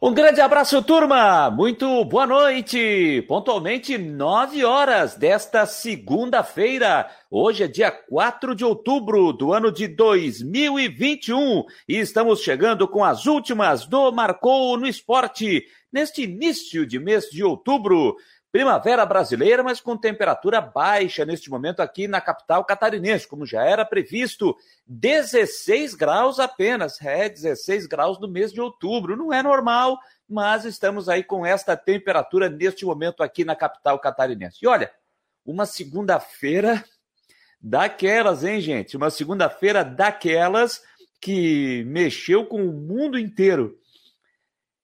Um grande abraço, turma! Muito boa noite! Pontualmente 9 horas desta segunda-feira. Hoje é dia 4 de outubro do ano de 2021 e estamos chegando com as últimas do Marcou no Esporte neste início de mês de outubro. Primavera brasileira, mas com temperatura baixa neste momento aqui na capital catarinense, como já era previsto. 16 graus apenas, é 16 graus no mês de outubro. Não é normal, mas estamos aí com esta temperatura neste momento aqui na capital catarinense. E olha, uma segunda-feira daquelas, hein, gente? Uma segunda-feira daquelas que mexeu com o mundo inteiro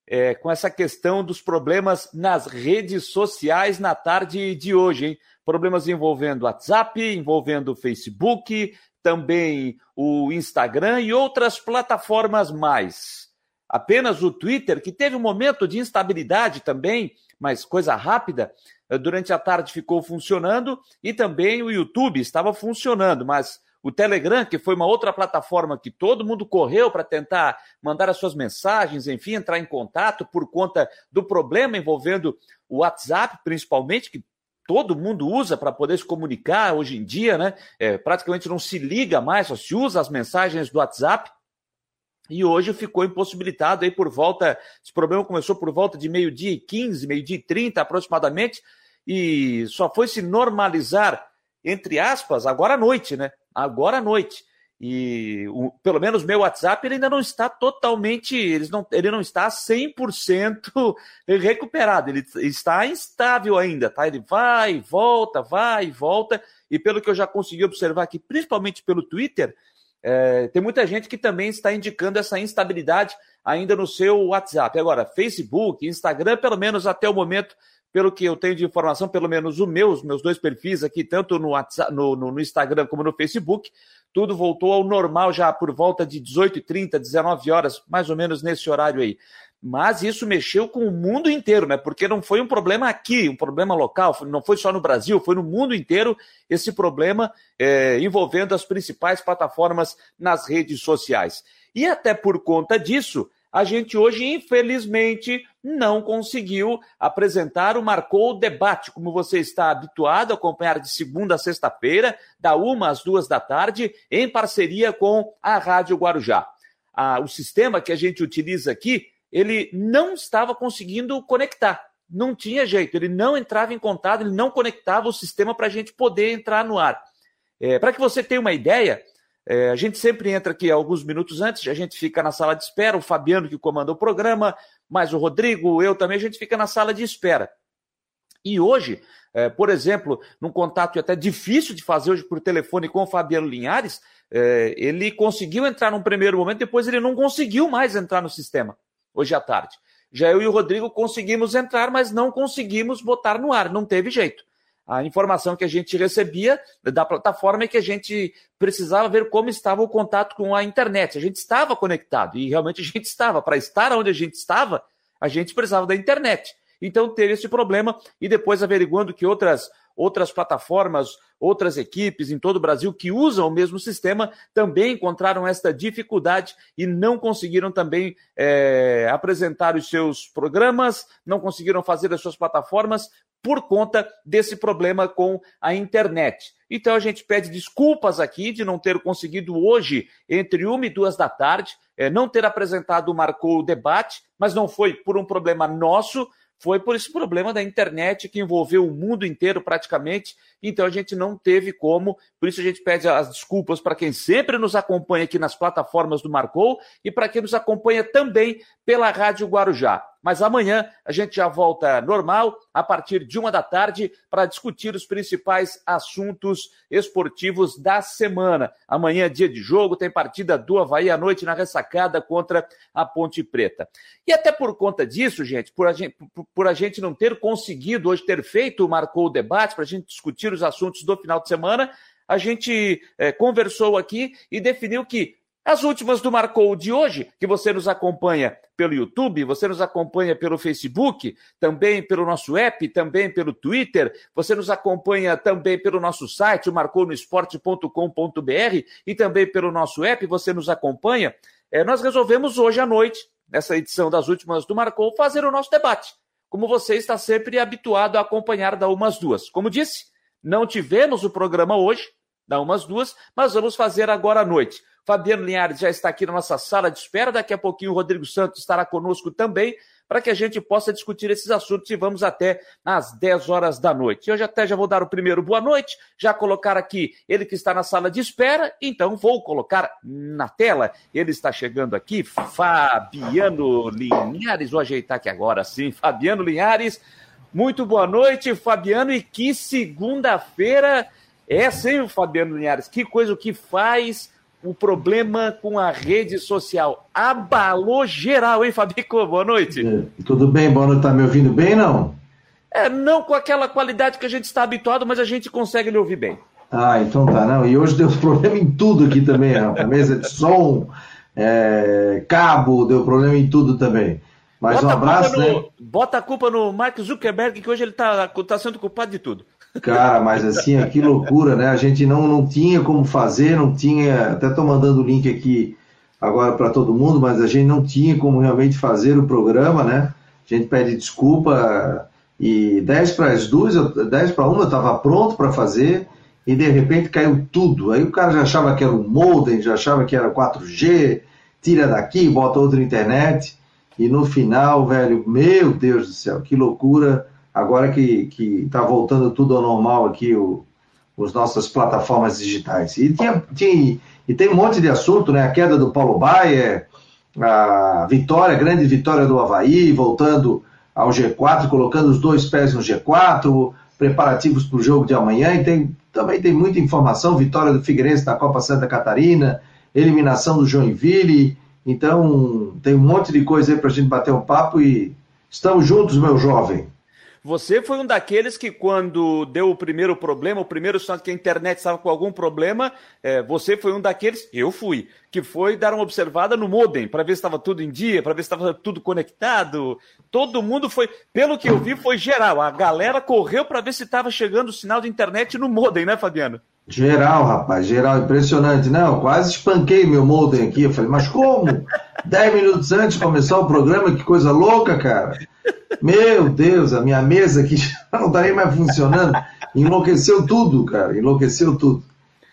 é, com essa questão dos problemas nas redes sociais na tarde de hoje, hein? Problemas envolvendo WhatsApp, envolvendo Facebook, também o Instagram e outras plataformas mais. Apenas o Twitter, que teve um momento de instabilidade também, mas coisa rápida, durante a tarde ficou funcionando, e também o YouTube estava funcionando, mas o Telegram, que foi uma outra plataforma que todo mundo correu para tentar mandar as suas mensagens, enfim, entrar em contato por conta do problema envolvendo o WhatsApp, principalmente, que todo mundo usa para poder se comunicar hoje em dia, né? É, praticamente não se liga mais, só se usa as mensagens do WhatsApp. E hoje ficou impossibilitado aí por volta. Esse problema começou por volta de meio-dia e 15, meio-dia e 30 aproximadamente, e só foi se normalizar, entre aspas, agora à noite, né? Agora à noite. E o, pelo menos meu WhatsApp ele ainda não está totalmente, ele não, ele não está 100% recuperado, ele está instável ainda, tá? Ele vai, volta, vai, volta. E pelo que eu já consegui observar aqui, principalmente pelo Twitter, é, tem muita gente que também está indicando essa instabilidade ainda no seu WhatsApp. Agora, Facebook, Instagram, pelo menos até o momento, pelo que eu tenho de informação, pelo menos o meu, os meus dois perfis aqui, tanto no, WhatsApp, no, no, no Instagram como no Facebook, tudo voltou ao normal já por volta de 18h30, 19 horas, mais ou menos nesse horário aí. Mas isso mexeu com o mundo inteiro, né? Porque não foi um problema aqui, um problema local, não foi só no Brasil, foi no mundo inteiro esse problema é, envolvendo as principais plataformas nas redes sociais. E até por conta disso, a gente hoje, infelizmente, não conseguiu apresentar o Marcou Debate, como você está habituado a acompanhar de segunda a sexta-feira, da uma às duas da tarde, em parceria com a Rádio Guarujá. Ah, o sistema que a gente utiliza aqui, ele não estava conseguindo conectar. Não tinha jeito, ele não entrava em contato, ele não conectava o sistema para a gente poder entrar no ar. É, para que você tenha uma ideia, é, a gente sempre entra aqui alguns minutos antes, a gente fica na sala de espera, o Fabiano que comanda o programa, mais o Rodrigo, eu também, a gente fica na sala de espera. E hoje, é, por exemplo, num contato até difícil de fazer hoje por telefone com o Fabiano Linhares, é, ele conseguiu entrar num primeiro momento, depois ele não conseguiu mais entrar no sistema, hoje à tarde. Já eu e o Rodrigo conseguimos entrar, mas não conseguimos botar no ar, não teve jeito. A informação que a gente recebia da plataforma é que a gente precisava ver como estava o contato com a internet. A gente estava conectado e realmente a gente estava. Para estar onde a gente estava, a gente precisava da internet. Então teve esse problema e depois averiguando que outras outras plataformas, outras equipes em todo o Brasil que usam o mesmo sistema também encontraram esta dificuldade e não conseguiram também é, apresentar os seus programas, não conseguiram fazer as suas plataformas por conta desse problema com a internet. Então a gente pede desculpas aqui de não ter conseguido hoje, entre uma e duas da tarde, é, não ter apresentado Marcou o debate, mas não foi por um problema nosso, foi por esse problema da internet que envolveu o mundo inteiro praticamente, então a gente não teve como, por isso a gente pede as desculpas para quem sempre nos acompanha aqui nas plataformas do Marcou e para quem nos acompanha também pela Rádio Guarujá. Mas amanhã a gente já volta normal, a partir de uma da tarde, para discutir os principais assuntos esportivos da semana. Amanhã é dia de jogo, tem partida do Havaí à noite na ressacada contra a Ponte Preta. E até por conta disso, gente, por a gente, por, a gente não ter conseguido hoje ter feito, marcou o debate, para a gente discutir os assuntos do final de semana, a gente é, conversou aqui e definiu que as últimas do Marcou de hoje, que você nos acompanha pelo YouTube, você nos acompanha pelo Facebook, também pelo nosso app, também pelo Twitter, você nos acompanha também pelo nosso site, o marconosport.com.br e também pelo nosso app, você nos acompanha. É, nós resolvemos hoje à noite nessa edição das últimas do Marcou, fazer o nosso debate, como você está sempre habituado a acompanhar da Umas Duas. Como disse, não tivemos o programa hoje, da Umas Duas, mas vamos fazer agora à noite. Fabiano Linhares já está aqui na nossa sala de espera, daqui a pouquinho o Rodrigo Santos estará conosco também para que a gente possa discutir esses assuntos e vamos até às 10 horas da noite. Eu já até já vou dar o primeiro boa noite, já colocar aqui ele que está na sala de espera, então vou colocar na tela. Ele está chegando aqui, Fabiano Linhares, vou ajeitar aqui agora sim, Fabiano Linhares. Muito boa noite, Fabiano, e que segunda-feira é, sim, Fabiano Linhares, que coisa o que faz o problema com a rede social. Abalou geral, hein, Fabico? Boa noite. É, tudo bem, boa noite. Tá me ouvindo bem, não? É, não com aquela qualidade que a gente está habituado, mas a gente consegue lhe ouvir bem. Ah, então tá, não. E hoje deu problema em tudo aqui também, rapaz. Mesa de som, é, cabo, deu problema em tudo também. Mas bota um abraço, no, né? Bota a culpa no Mark Zuckerberg, que hoje ele está tá sendo culpado de tudo. Cara, mas assim, que loucura, né? A gente não, não tinha como fazer, não tinha. Até estou mandando o link aqui agora para todo mundo, mas a gente não tinha como realmente fazer o programa, né? A gente pede desculpa. E 10 para as duas, 10 para uma eu estava pronto para fazer e de repente caiu tudo. Aí o cara já achava que era um modem, já achava que era 4G, tira daqui, bota outra internet. E no final, velho, meu Deus do céu, que loucura agora que está voltando tudo ao normal aqui, o, as nossas plataformas digitais. E, tinha, tinha, e tem um monte de assunto, né? A queda do Paulo Baier, a vitória, a grande vitória do Havaí, voltando ao G4, colocando os dois pés no G4, preparativos para o jogo de amanhã, e tem, também tem muita informação, vitória do Figueirense na Copa Santa Catarina, eliminação do Joinville, então tem um monte de coisa aí para a gente bater um papo e estamos juntos, meu jovem. Você foi um daqueles que, quando deu o primeiro problema, o primeiro sinal que a internet estava com algum problema, é, você foi um daqueles, eu fui, que foi dar uma observada no modem, para ver se estava tudo em dia, para ver se estava tudo conectado. Todo mundo foi, pelo que eu vi, foi geral. A galera correu para ver se estava chegando o sinal de internet no modem, né, Fabiano? Geral, rapaz, geral, impressionante. Não, quase espanquei meu modem aqui. Eu falei, mas como? Dez minutos antes de começar o programa, que coisa louca, cara. Meu Deus, a minha mesa aqui não está nem mais funcionando. Enlouqueceu tudo, cara, enlouqueceu tudo.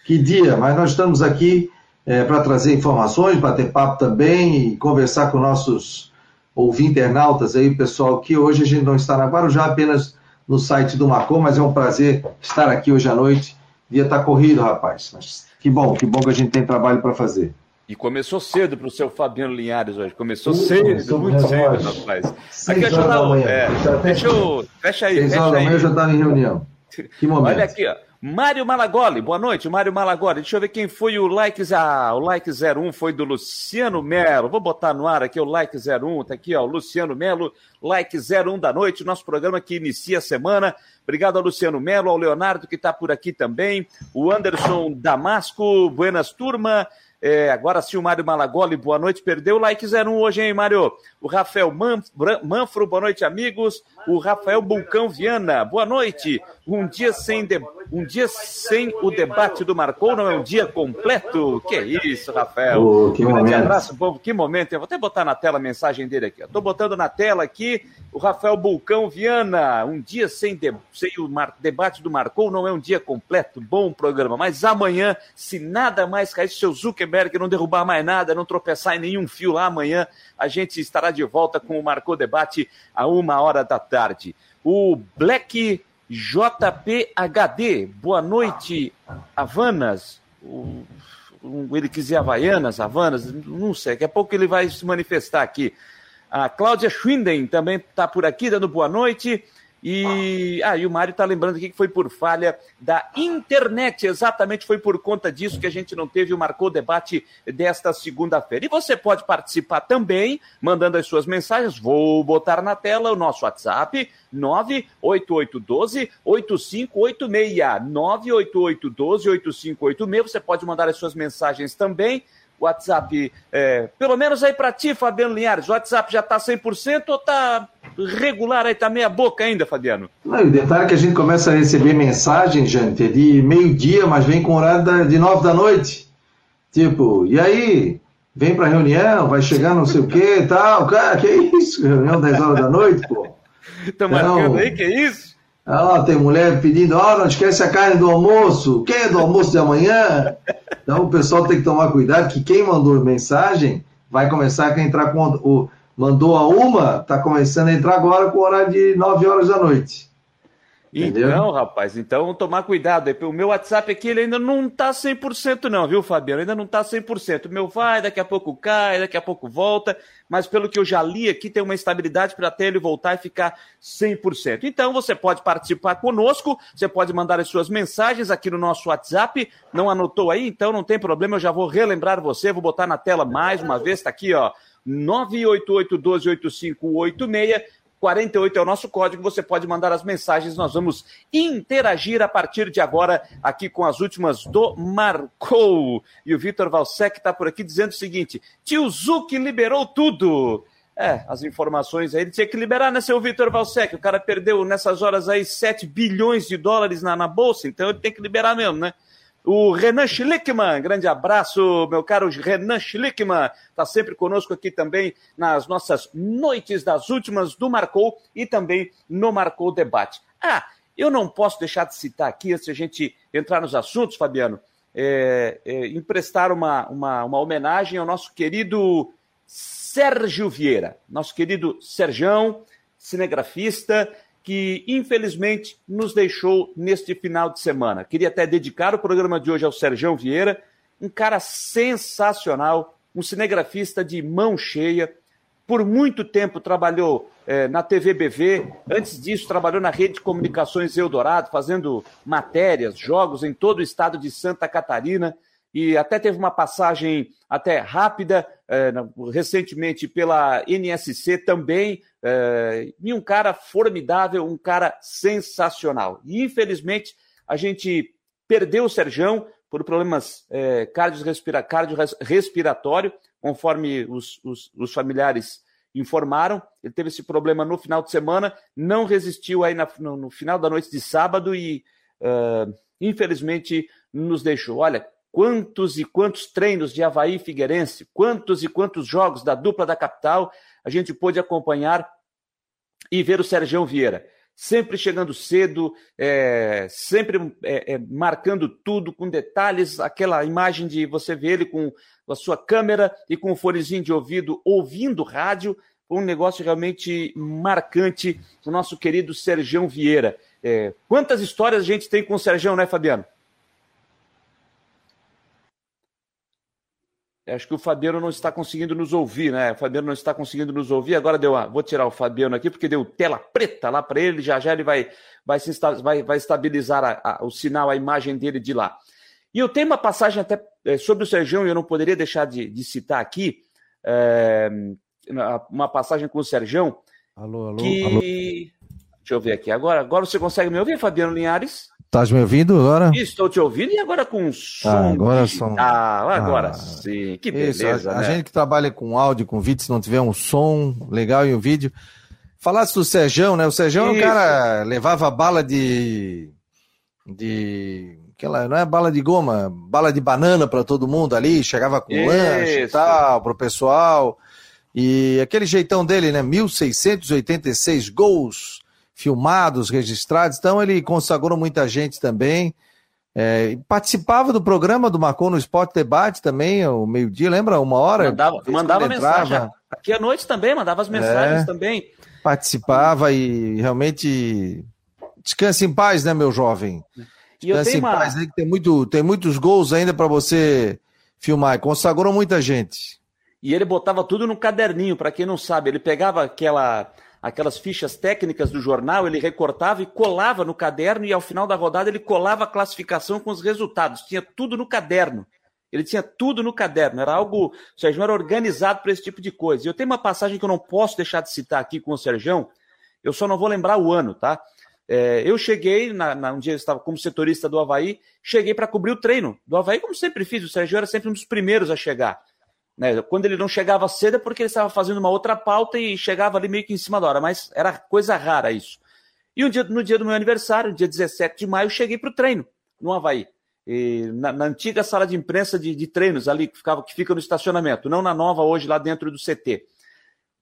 Que dia, mas nós estamos aqui é, para trazer informações, bater papo também e conversar com nossos ouvintes internautas aí, pessoal, que hoje a gente não está na Guarujá, apenas no site do Macom, mas é um prazer estar aqui hoje à noite. Dia está corrido, rapaz. Mas que bom, que bom que a gente tem trabalho para fazer. E começou cedo para o seu Fabiano Linhares hoje. Começou cedo, muito cedo, rapaz. Aqui, um. É, deixa eu. Fecha aí. Seis horas da manhã eu já estava em reunião. Que momento. Olha aqui, ó. Mário Malagoli, boa noite, Mário Malagoli. Deixa eu ver quem foi o like. Ah, o like 01 foi do Luciano Melo. Vou botar no ar aqui o like 01, tá aqui, ó, Luciano Melo, like 01 da noite, nosso programa que inicia a semana. Obrigado ao Luciano Melo, ao Leonardo que está por aqui também, o Anderson Damasco, buenas turma. É, agora sim, o Mário Malagoli, boa noite. Perdeu o like 01 hoje, hein, Mário? O Rafael Manfro, boa noite, amigos. O Rafael Bulcão Viana, boa noite. Um dia sem, de... um dia sem o debate do Marcou não é um dia completo? Que isso, Rafael. Oh, que um grande abraço, povo. Que momento. Eu vou até botar na tela a mensagem dele aqui. Estou botando na tela aqui o Rafael Bulcão Viana. Um dia sem, de... sem o Mar... debate do Marcou não é um dia completo. Bom programa. Mas amanhã, se nada mais cair, se o Zuckerberg não derrubar mais nada, não tropeçar em nenhum fio lá amanhã, a gente estará de volta com o Marcou Debate a uma hora da tarde. O Black JPHD, boa noite, Havanas. O, ele quiser Havaianas, Havanas, não sei, daqui a pouco ele vai se manifestar aqui. A Cláudia Schwinden também está por aqui, dando boa noite. E, ah, e o Mário está lembrando aqui que foi por falha da internet, exatamente foi por conta disso que a gente não teve o Marcou Debate desta segunda-feira. E você pode participar também, mandando as suas mensagens. Vou botar na tela o nosso WhatsApp, 98812-8586. 98812-8586. Você pode mandar as suas mensagens também. WhatsApp, é, pelo menos aí para ti, Fabiano Linhares, o WhatsApp já está 100% ou está regular aí, está meia boca ainda, Fabiano? Não, o detalhe é que a gente começa a receber mensagem, gente, de meio-dia, mas vem com horário de nove da noite. Tipo, e aí? vem para reunião, vai chegar não sei o que tal. Cara, que isso? Reunião 10 horas da noite, pô. Tá marcando aí, que isso? Ah, tem mulher pedindo, oh, não esquece a carne do almoço. Quem é do almoço de amanhã? Então o pessoal tem que tomar cuidado que quem mandou mensagem vai começar a entrar com o mandou a uma, tá começando a entrar agora com o horário de 9 horas da noite. Entendeu? Então, rapaz, então tomar cuidado. O meu WhatsApp aqui ele ainda não tá 100% não, viu, Fabiano? Ainda não tá 100%. O meu vai, daqui a pouco cai, daqui a pouco volta, mas pelo que eu já li aqui, tem uma estabilidade para até ele voltar e ficar 100%. Então, você pode participar conosco, você pode mandar as suas mensagens aqui no nosso WhatsApp. Não anotou aí? Então não tem problema, eu já vou relembrar você, vou botar na tela mais uma vez, tá aqui, ó. 988 12 8586 48 é o nosso código, você pode mandar as mensagens, nós vamos interagir a partir de agora aqui com as últimas do Marcou. E o Vitor Valsec está por aqui dizendo o seguinte: tio Zuc liberou tudo. É, as informações aí, ele tinha que liberar, né, seu Vitor Valsec? O cara perdeu nessas horas aí 7 bilhões de dólares na, na bolsa, então ele tem que liberar mesmo, né? O Renan Schlickman, grande abraço, meu caro Renan Schlickman, está sempre conosco aqui também nas nossas noites das últimas do Marcou e também no Marcou Debate. Ah, eu não posso deixar de citar aqui, antes de a gente entrar nos assuntos, Fabiano, é, é, emprestar uma, uma, uma homenagem ao nosso querido Sérgio Vieira, nosso querido Serjão, cinegrafista, que infelizmente nos deixou neste final de semana. Queria até dedicar o programa de hoje ao Sergão Vieira, um cara sensacional, um cinegrafista de mão cheia. Por muito tempo trabalhou eh, na TV BV, antes disso trabalhou na Rede de Comunicações Eldorado, fazendo matérias, jogos em todo o estado de Santa Catarina e até teve uma passagem até rápida é, recentemente pela NSC também, é, e um cara formidável, um cara sensacional. E infelizmente a gente perdeu o Serjão por problemas é, cardiorrespiratório, conforme os, os, os, familiares informaram. Ele teve esse problema no final de semana, não resistiu aí na, no, no, final da noite de sábado e, uh, infelizmente, nos deixou. Olha, quantos e quantos treinos de Havaí Figueirense, quantos e quantos jogos da dupla da capital a gente pôde acompanhar e ver o Sergião Vieira. Sempre chegando cedo, é, sempre é, é, marcando tudo com detalhes, aquela imagem de você ver ele com a sua câmera e com o fonezinho de ouvido ouvindo rádio, um negócio realmente marcante do nosso querido Sergião Vieira. É, quantas histórias a gente tem com o Sergião, né, Fabiano? Acho que o Fabiano não está conseguindo nos ouvir, né? O Fabiano não está conseguindo nos ouvir. Agora deu uma... Vou tirar o Fabiano aqui, porque deu tela preta lá para ele. Já já ele vai, vai, se, vai, vai estabilizar a, a, o sinal, a imagem dele de lá. E eu tenho uma passagem até é, sobre o Sergião, e eu não poderia deixar de, de citar aqui. É, uma passagem com o Sergião. Alô, alô, que... alô. Deixa eu ver aqui. Agora, agora você consegue me ouvir, Fabiano Linhares? Estás me ouvindo agora? Estou te ouvindo e agora com som. Ah, agora som. Ah, agora ah, sim. Que beleza. Isso, a, né? a, gente que trabalha com áudio, com vídeo, se não tiver um som legal e um vídeo. Falasse do Serjão, né? O Serjão é um cara levava bala de. de. Aquela, não é bala de goma, bala de banana para todo mundo ali, chegava com Isso. lanche e tal, pro pessoal. E aquele jeitão dele, né? 1686 gols filmados, registrados. Então ele consagrou muita gente também. É, participava do programa do Marcou no Esporte Debate também, o meio-dia, lembra? Uma hora? Mandava, mandava mensagem. Aqui à noite também, mandava as mensagens é, também. Participava e realmente. Descanse em paz, né, meu jovem? Descanse em uma... paz, né? Tem, muito, tem muitos gols ainda para você filmar. Consagrou muita gente. E ele botava tudo no caderninho, para quem não sabe. Ele pegava aquela aquelas fichas técnicas do jornal, ele recortava e colava no caderno, e ao final da rodada ele colava a classificação com os resultados. Tinha tudo no caderno. Ele tinha tudo no caderno. Era algo. O Sérgio era organizado para esse tipo de coisa. E eu tenho uma passagem que eu não posso deixar de citar aqui com o Sérgio, eu só não vou lembrar o ano, tá? É, eu cheguei, na, na, um dia eu estava como setorista do Havaí, cheguei para cobrir o treino do Havaí, como sempre fiz. O Sérgio era sempre um dos primeiros a chegar. Né? Quando ele não chegava cedo é porque ele estava fazendo uma outra pauta e chegava ali meio que em cima da hora, mas era coisa rara isso. E um dia, no dia do meu aniversário, dia 17 de maio, eu cheguei para o treino no Havaí. na, na, antiga sala de imprensa de, de treinos ali, que, ficava, que fica no estacionamento, não na nova hoje, lá dentro do CT.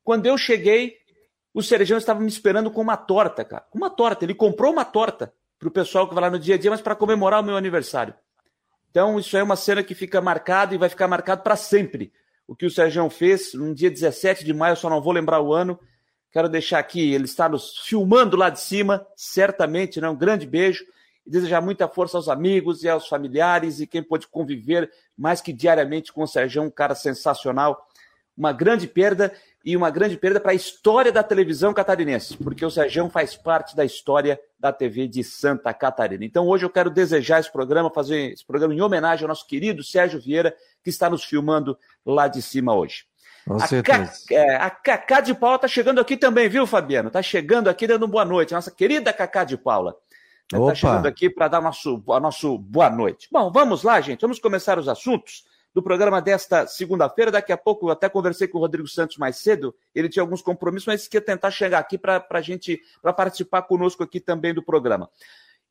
Quando eu cheguei, o Serejão estava me esperando com uma torta, cara. Uma torta. Ele comprou uma torta para o pessoal que vai lá no dia a dia, mas para comemorar o meu aniversário. Então, isso é uma cena que fica marcada e vai ficar marcado para sempre. O que o Serjão fez no dia 17 de maio, só não vou lembrar o ano. Quero deixar aqui, ele está nos filmando lá de cima, certamente, né? Um grande beijo e desejar muita força aos amigos e aos familiares e quem pôde conviver mais que diariamente com o Serjão, um cara sensacional. Uma grande perda e uma grande perda para a história da televisão catarinense, porque o Serjão faz parte da história da TV de Santa Catarina. Então hoje eu quero desejar esse programa, fazer esse programa em homenagem ao nosso querido Sérgio Vieira, que está nos filmando lá de cima hoje. Com a, certeza. é, a Cacá de Paula está chegando aqui também, viu, Fabiano? Está chegando aqui dando boa noite. Nossa querida Cacá de Paula. Está chegando aqui para dar nosso, a nosso boa noite. Bom, vamos lá, gente. Vamos começar os assuntos do programa desta segunda-feira. Daqui a pouco eu até conversei com o Rodrigo Santos mais cedo. Ele tinha alguns compromissos, mas quer tentar chegar aqui para a gente para participar conosco aqui também do programa.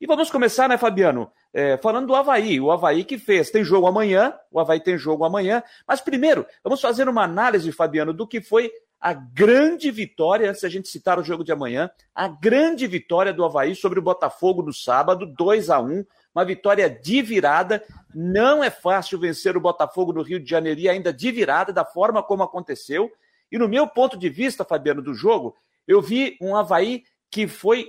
E vamos começar, né, Fabiano? É, falando do Havaí. O Havaí que fez. Tem jogo amanhã. O Havaí tem jogo amanhã. Mas primeiro, vamos fazer uma análise, Fabiano, do que foi a grande vitória, antes da gente citar o jogo de amanhã, a grande vitória do Havaí sobre o Botafogo no sábado, 2 a 1 uma vitória de virada. Não é fácil vencer o Botafogo no Rio de Janeiro e ainda de virada, da forma como aconteceu. E no meu ponto de vista, Fabiano, do jogo, eu vi um Havaí que foi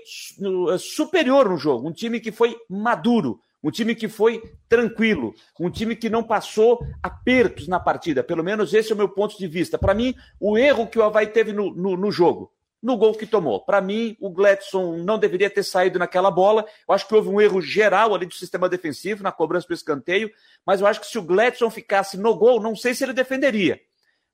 superior no jogo, um time que foi maduro, um time que foi tranquilo, um time que não passou apertos na partida. Pelo menos esse é o meu ponto de vista. Para mim, o erro que o Havaí teve no, no, no jogo no gol que tomou. Para mim, o Gladson não deveria ter saído naquela bola. Eu acho que houve um erro geral ali do sistema defensivo na cobrança do escanteio, mas eu acho que se o Gladson ficasse no gol, não sei se ele defenderia.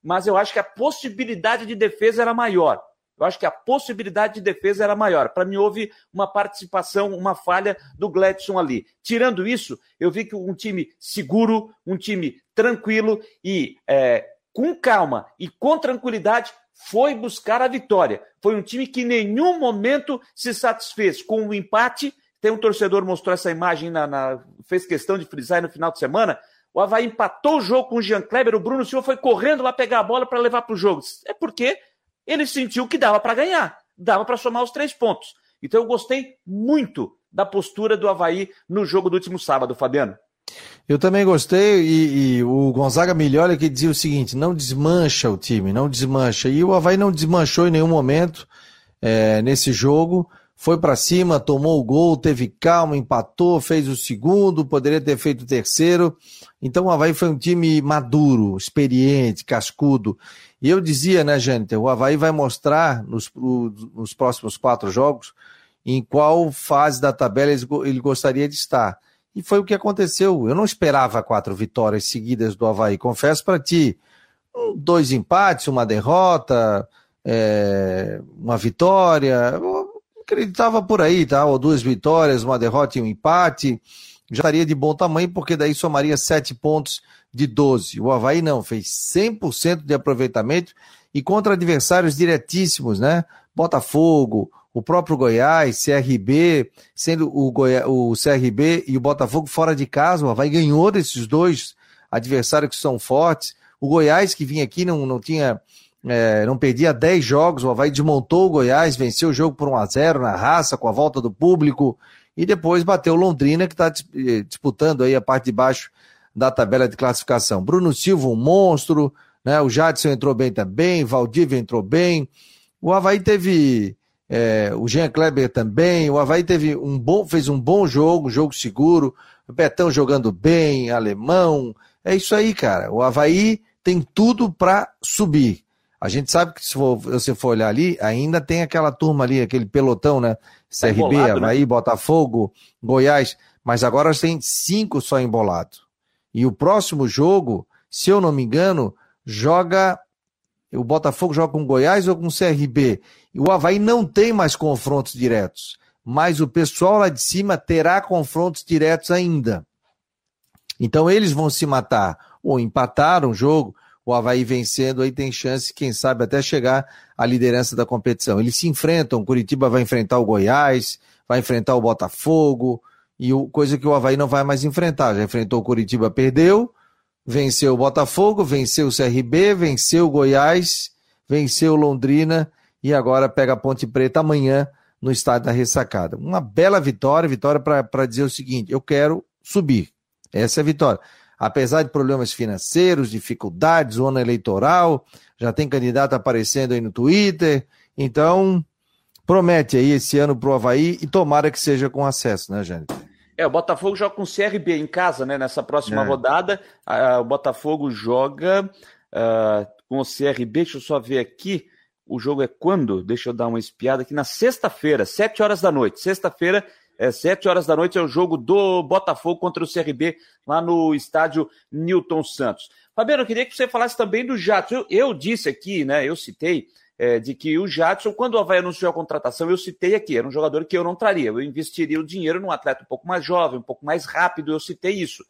Mas eu acho que a possibilidade de defesa era maior. Eu acho que a possibilidade de defesa era maior. Para mim, houve uma participação, uma falha do Gladson ali. Tirando isso, eu vi que um time seguro, um time tranquilo e é, com calma e com tranquilidade foi buscar a vitória. Foi um time que em nenhum momento se satisfez com o um empate. Tem um torcedor mostrou essa imagem, na, na, fez questão de frisar no final de semana. O Havaí empatou o jogo com o Jean Kleber, o Bruno Silva foi correndo lá pegar a bola para levar para o jogo. É porque ele sentiu que dava para ganhar, dava para somar os três pontos. Então eu gostei muito da postura do Havaí no jogo do último sábado, Fabiano. Eu também gostei e, e o Gonzaga Milholi que dizia o seguinte: não desmancha o time, não desmancha. E o Havaí não desmanchou em nenhum momento é, nesse jogo. Foi para cima, tomou o gol, teve calma, empatou, fez o segundo, poderia ter feito o terceiro. Então o Havaí foi um time maduro, experiente, cascudo. E eu dizia, né, gente, o Havaí vai mostrar nos, nos próximos quatro jogos em qual fase da tabela ele gostaria de estar. E foi o que aconteceu. Eu não esperava quatro vitórias seguidas do Havaí. Confesso para ti, dois empates, uma derrota, é, uma vitória. Eu acreditava por aí, tá? Ou duas vitórias, uma derrota e um empate. Já estaria de bom tamanho, porque daí somaria sete pontos de 12. O Havaí não, fez 100% de aproveitamento e contra adversários diretíssimos, né? Botafogo, o próprio Goiás, CRB, sendo o, Goi... o CRB e o Botafogo fora de casa, o Havaí ganhou desses dois adversários que são fortes. O Goiás, que vinha aqui, não, não tinha. É, não perdia 10 jogos, o Havaí desmontou o Goiás, venceu o jogo por 1 a 0 na raça, com a volta do público, e depois bateu Londrina, que está eh, disputando aí a parte de baixo da tabela de classificação. Bruno Silva, um monstro, né? O Jadson entrou bem também, Valdívia entrou bem. O Havaí teve é, o Jean Kleber também. O Havaí teve um bom, fez um bom jogo, um jogo seguro. O Betão jogando bem, alemão. É isso aí, cara. O Havaí tem tudo para subir. A gente sabe que se for, você for olhar ali, ainda tem aquela turma ali, aquele pelotão, né? Tá CRB, embolado, né? Havaí, né? Botafogo, Goiás. Mas agora tem cinco só embolado. E o próximo jogo, se eu não me engano, joga. O Botafogo joga com Goiás ou com CRB. O Havaí não tem mais confrontos diretos, mas o pessoal lá de cima terá confrontos diretos ainda. Então eles vão se matar ou empatar um jogo, o Havaí vencendo, aí tem chance, quem sabe, até chegar à liderança da competição. Eles se enfrentam, Curitiba vai enfrentar o Goiás, vai enfrentar o Botafogo, e o, coisa que o Havaí não vai mais enfrentar. Já enfrentou o Curitiba, perdeu, venceu o Botafogo, venceu o CRB, venceu o Goiás, venceu o Londrina e agora pega a Ponte Preta amanhã no estádio da Ressacada. Uma bela vitória, vitória para dizer o seguinte: eu quero subir. Essa é a vitória. Apesar de problemas financeiros, dificuldades, ano eleitoral, já tem candidato aparecendo aí no Twitter. Então, promete aí esse ano para o Havaí e tomara que seja com acesso, né, Jânio? É, o Botafogo joga com o CRB em casa, né? Nessa próxima é. rodada. Uh, o Botafogo joga uh, com o CRB, deixa eu só ver aqui. O jogo é quando? Deixa eu dar uma espiada aqui. Na sexta-feira, sete horas da noite. Sexta-feira, é, sete horas da noite, é o jogo do Botafogo contra o CRB, lá no estádio Newton Santos. Fabiano, eu queria que você falasse também do Jadson. Eu, eu disse aqui, né? Eu citei é, de que o Jadson, quando o Havaí anunciou a contratação, eu citei aqui, era um jogador que eu não traria. Eu investiria o dinheiro num atleta um pouco mais jovem, um pouco mais rápido, eu citei isso.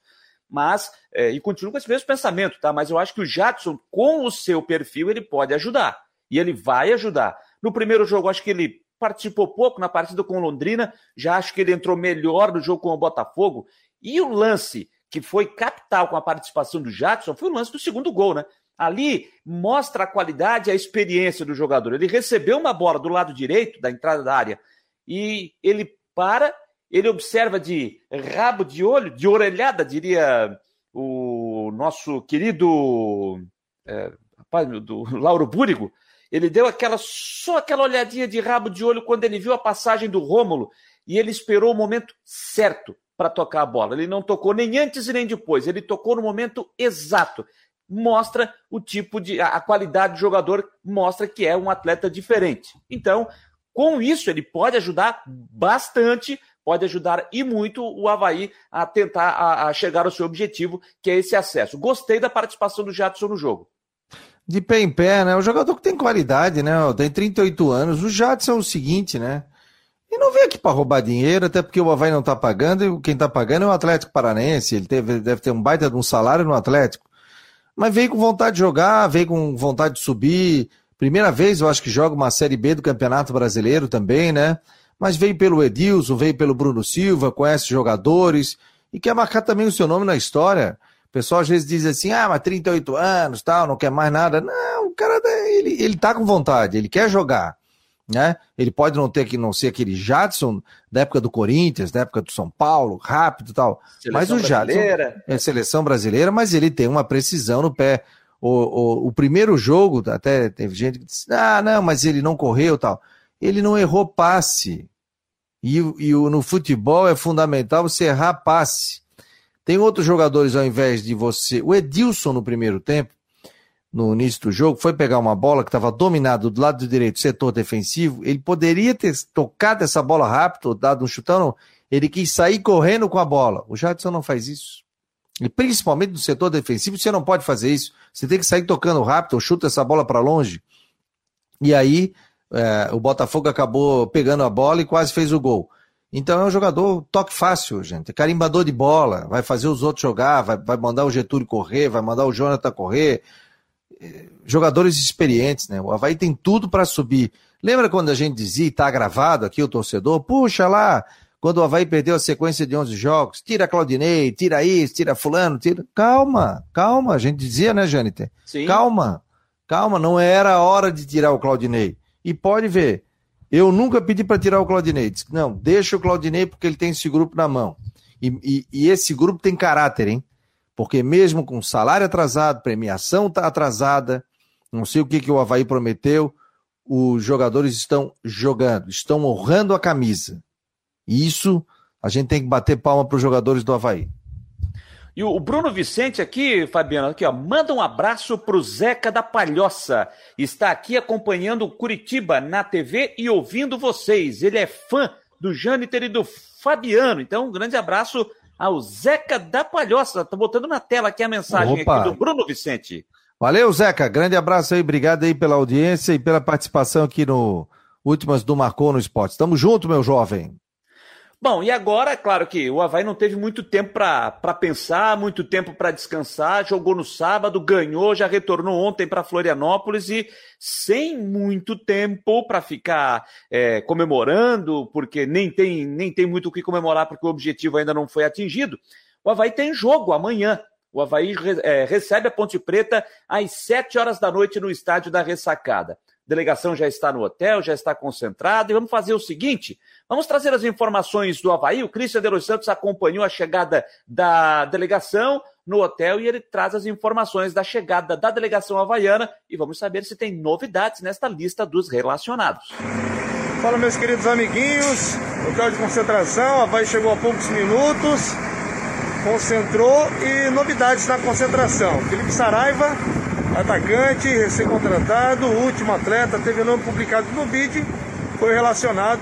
Mas, é, e continuo com esse mesmo pensamento, tá? Mas eu acho que o Jadson, com o seu perfil, ele pode ajudar. E ele vai ajudar. No primeiro jogo, acho que ele participou pouco na partida com Londrina, já acho que ele entrou melhor no jogo com o Botafogo. E o lance que foi capital com a participação do Jadson foi o lance do segundo gol, né? Ali mostra a qualidade e a experiência do jogador. Ele recebeu uma bola do lado direito da entrada da área e ele para, ele observa de rabo de olho, de orelhada, diria o nosso querido é, rapaz, do Lauro Búrigo. Ele deu aquela só aquela olhadinha de rabo de olho quando ele viu a passagem do Rômulo e ele esperou o momento certo para tocar a bola. Ele não tocou nem antes e nem depois, ele tocou no momento exato mostra o tipo de. a qualidade do jogador mostra que é um atleta diferente. Então, com isso, ele pode ajudar bastante, pode ajudar e muito o Havaí a tentar a, a chegar ao seu objetivo, que é esse acesso. Gostei da participação do Jadson no jogo. De pé em pé, né? O jogador que tem qualidade, né? Tem 38 anos. O Jadson é o seguinte, né? E não vem aqui para roubar dinheiro, até porque o Havaí não está pagando, e quem está pagando é o Atlético Paranense. Ele teve, deve ter um baita de um salário no Atlético mas veio com vontade de jogar, veio com vontade de subir. Primeira vez, eu acho que joga uma Série B do Campeonato Brasileiro também, né? Mas veio pelo Edilson, veio pelo Bruno Silva, conhece jogadores e quer marcar também o seu nome na história. O pessoal às vezes diz assim, ah, mas 38 anos, tal, não quer mais nada. Não, o cara, ele, ele tá com vontade, ele quer jogar né? Ele pode não ter que não ser aquele Jadson da época do Corinthians, da época do São Paulo, rápido e tal. Seleção mas o Jadson é seleção brasileira, mas ele tem uma precisão no pé. O, o, o, primeiro jogo, até teve gente que disse: ah, não, mas ele não correu tal. Ele não errou passe. E, e no futebol é fundamental você errar passe. Tem outros jogadores ao invés de você. O Edilson no primeiro tempo, no início do jogo, foi pegar uma bola que estava dominada do lado direito, setor defensivo, ele poderia ter tocado essa bola rápido, dado um chutão, ele quis sair correndo com a bola. O Jadson não faz isso. E principalmente no setor defensivo, você não pode fazer isso. Você tem que sair tocando rápido, ou chuta essa bola para longe. E aí, é, o Botafogo acabou pegando a bola e quase fez o gol. Então é um jogador toque fácil, gente. Carimbador de bola, vai fazer os outros jogar, vai, vai mandar o Getúlio correr, vai mandar o Jonathan correr, jogadores experientes, né? O Havaí tem tudo para subir. Lembra quando a gente dizia, está gravado aqui o torcedor, puxa lá, quando o Havaí perdeu a sequência de 11 jogos, tira Claudinei, tira isso, tira fulano, tira... Calma, calma, a gente dizia, né, Jâniter? Calma, calma, não era a hora de tirar o Claudinei. E pode ver, eu nunca pedi para tirar o Claudinei. Disse, não, deixa o Claudinei porque ele tem esse grupo na mão. E, e, e esse grupo tem caráter, hein? Porque mesmo com salário atrasado, premiação está atrasada, não sei o que, que o Havaí prometeu, os jogadores estão jogando, estão honrando a camisa. E isso a gente tem que bater palma para os jogadores do Havaí. E o Bruno Vicente aqui, Fabiano, aqui, ó, manda um abraço pro Zeca da Palhoça. Está aqui acompanhando o Curitiba na TV e ouvindo vocês. Ele é fã do Jâniter e do Fabiano. Então, um grande abraço ao Zeca da Palhoça. Tá botando na tela aqui a mensagem aqui do Bruno Vicente. Valeu, Zeca. Grande abraço aí, obrigado aí pela audiência e pela participação aqui no Últimas do Marcou no Esporte. Tamo junto, meu jovem. Bom, e agora, é claro que o Havaí não teve muito tempo para pensar, muito tempo para descansar, jogou no sábado, ganhou, já retornou ontem para Florianópolis e sem muito tempo para ficar é, comemorando, porque nem tem, nem tem muito o que comemorar, porque o objetivo ainda não foi atingido. O Havaí tem jogo amanhã. O Havaí é, recebe a Ponte Preta às sete horas da noite no estádio da Ressacada delegação já está no hotel, já está concentrada. E vamos fazer o seguinte: vamos trazer as informações do Havaí. O Cristian de Los Santos acompanhou a chegada da delegação no hotel e ele traz as informações da chegada da delegação havaiana e vamos saber se tem novidades nesta lista dos relacionados. Fala, meus queridos amiguinhos. Local de concentração, Havaí chegou há poucos minutos, concentrou e novidades na concentração. Felipe Saraiva atacante, recém-contratado, último atleta, teve o nome publicado no BID, foi relacionado,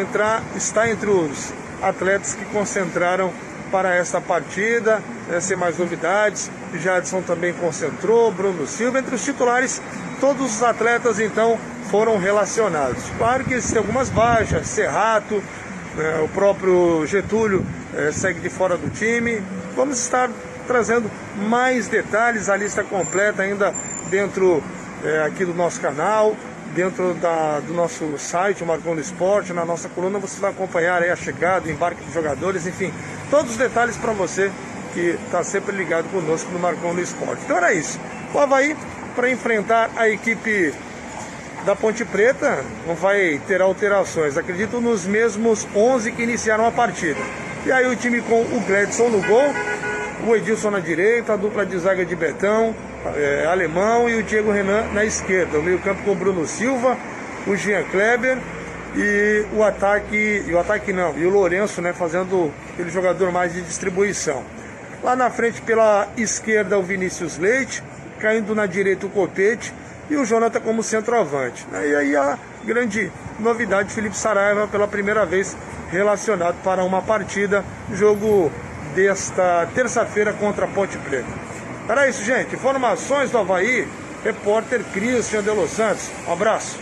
entrar, está entre os atletas que concentraram para essa partida, né, sem mais novidades. Jadson também concentrou, Bruno Silva, entre os titulares, todos os atletas então foram relacionados. Claro que existem algumas baixas, Serrato, né, o próprio Getúlio é, segue de fora do time. Vamos estar trazendo mais detalhes, a lista completa ainda dentro é, aqui do nosso canal, dentro da, do nosso site, o Marcão do Esporte, na nossa coluna você vai acompanhar a chegada, o embarque dos jogadores, enfim, todos os detalhes para você que está sempre ligado conosco no Marcão do Esporte. Então era isso. O Havaí, para enfrentar a equipe da Ponte Preta, não vai ter alterações. Acredito nos mesmos 11 que iniciaram a partida. E aí o time com o Gledson no gol, o Edilson na direita, a dupla de zaga de Betão, é, Alemão e o Diego Renan na esquerda. O meio-campo com o Bruno Silva, o Jean Kleber e o ataque, e o ataque não, e o Lourenço, né, fazendo aquele jogador mais de distribuição. Lá na frente pela esquerda o Vinícius Leite, caindo na direita o Copete e o Jonathan como centroavante. E aí a grande novidade, Felipe Saraiva pela primeira vez relacionado para uma partida, jogo desta terça-feira contra a Ponte Preta. Era isso, gente. Informações do Havaí, repórter Christian de Los Santos. Um abraço.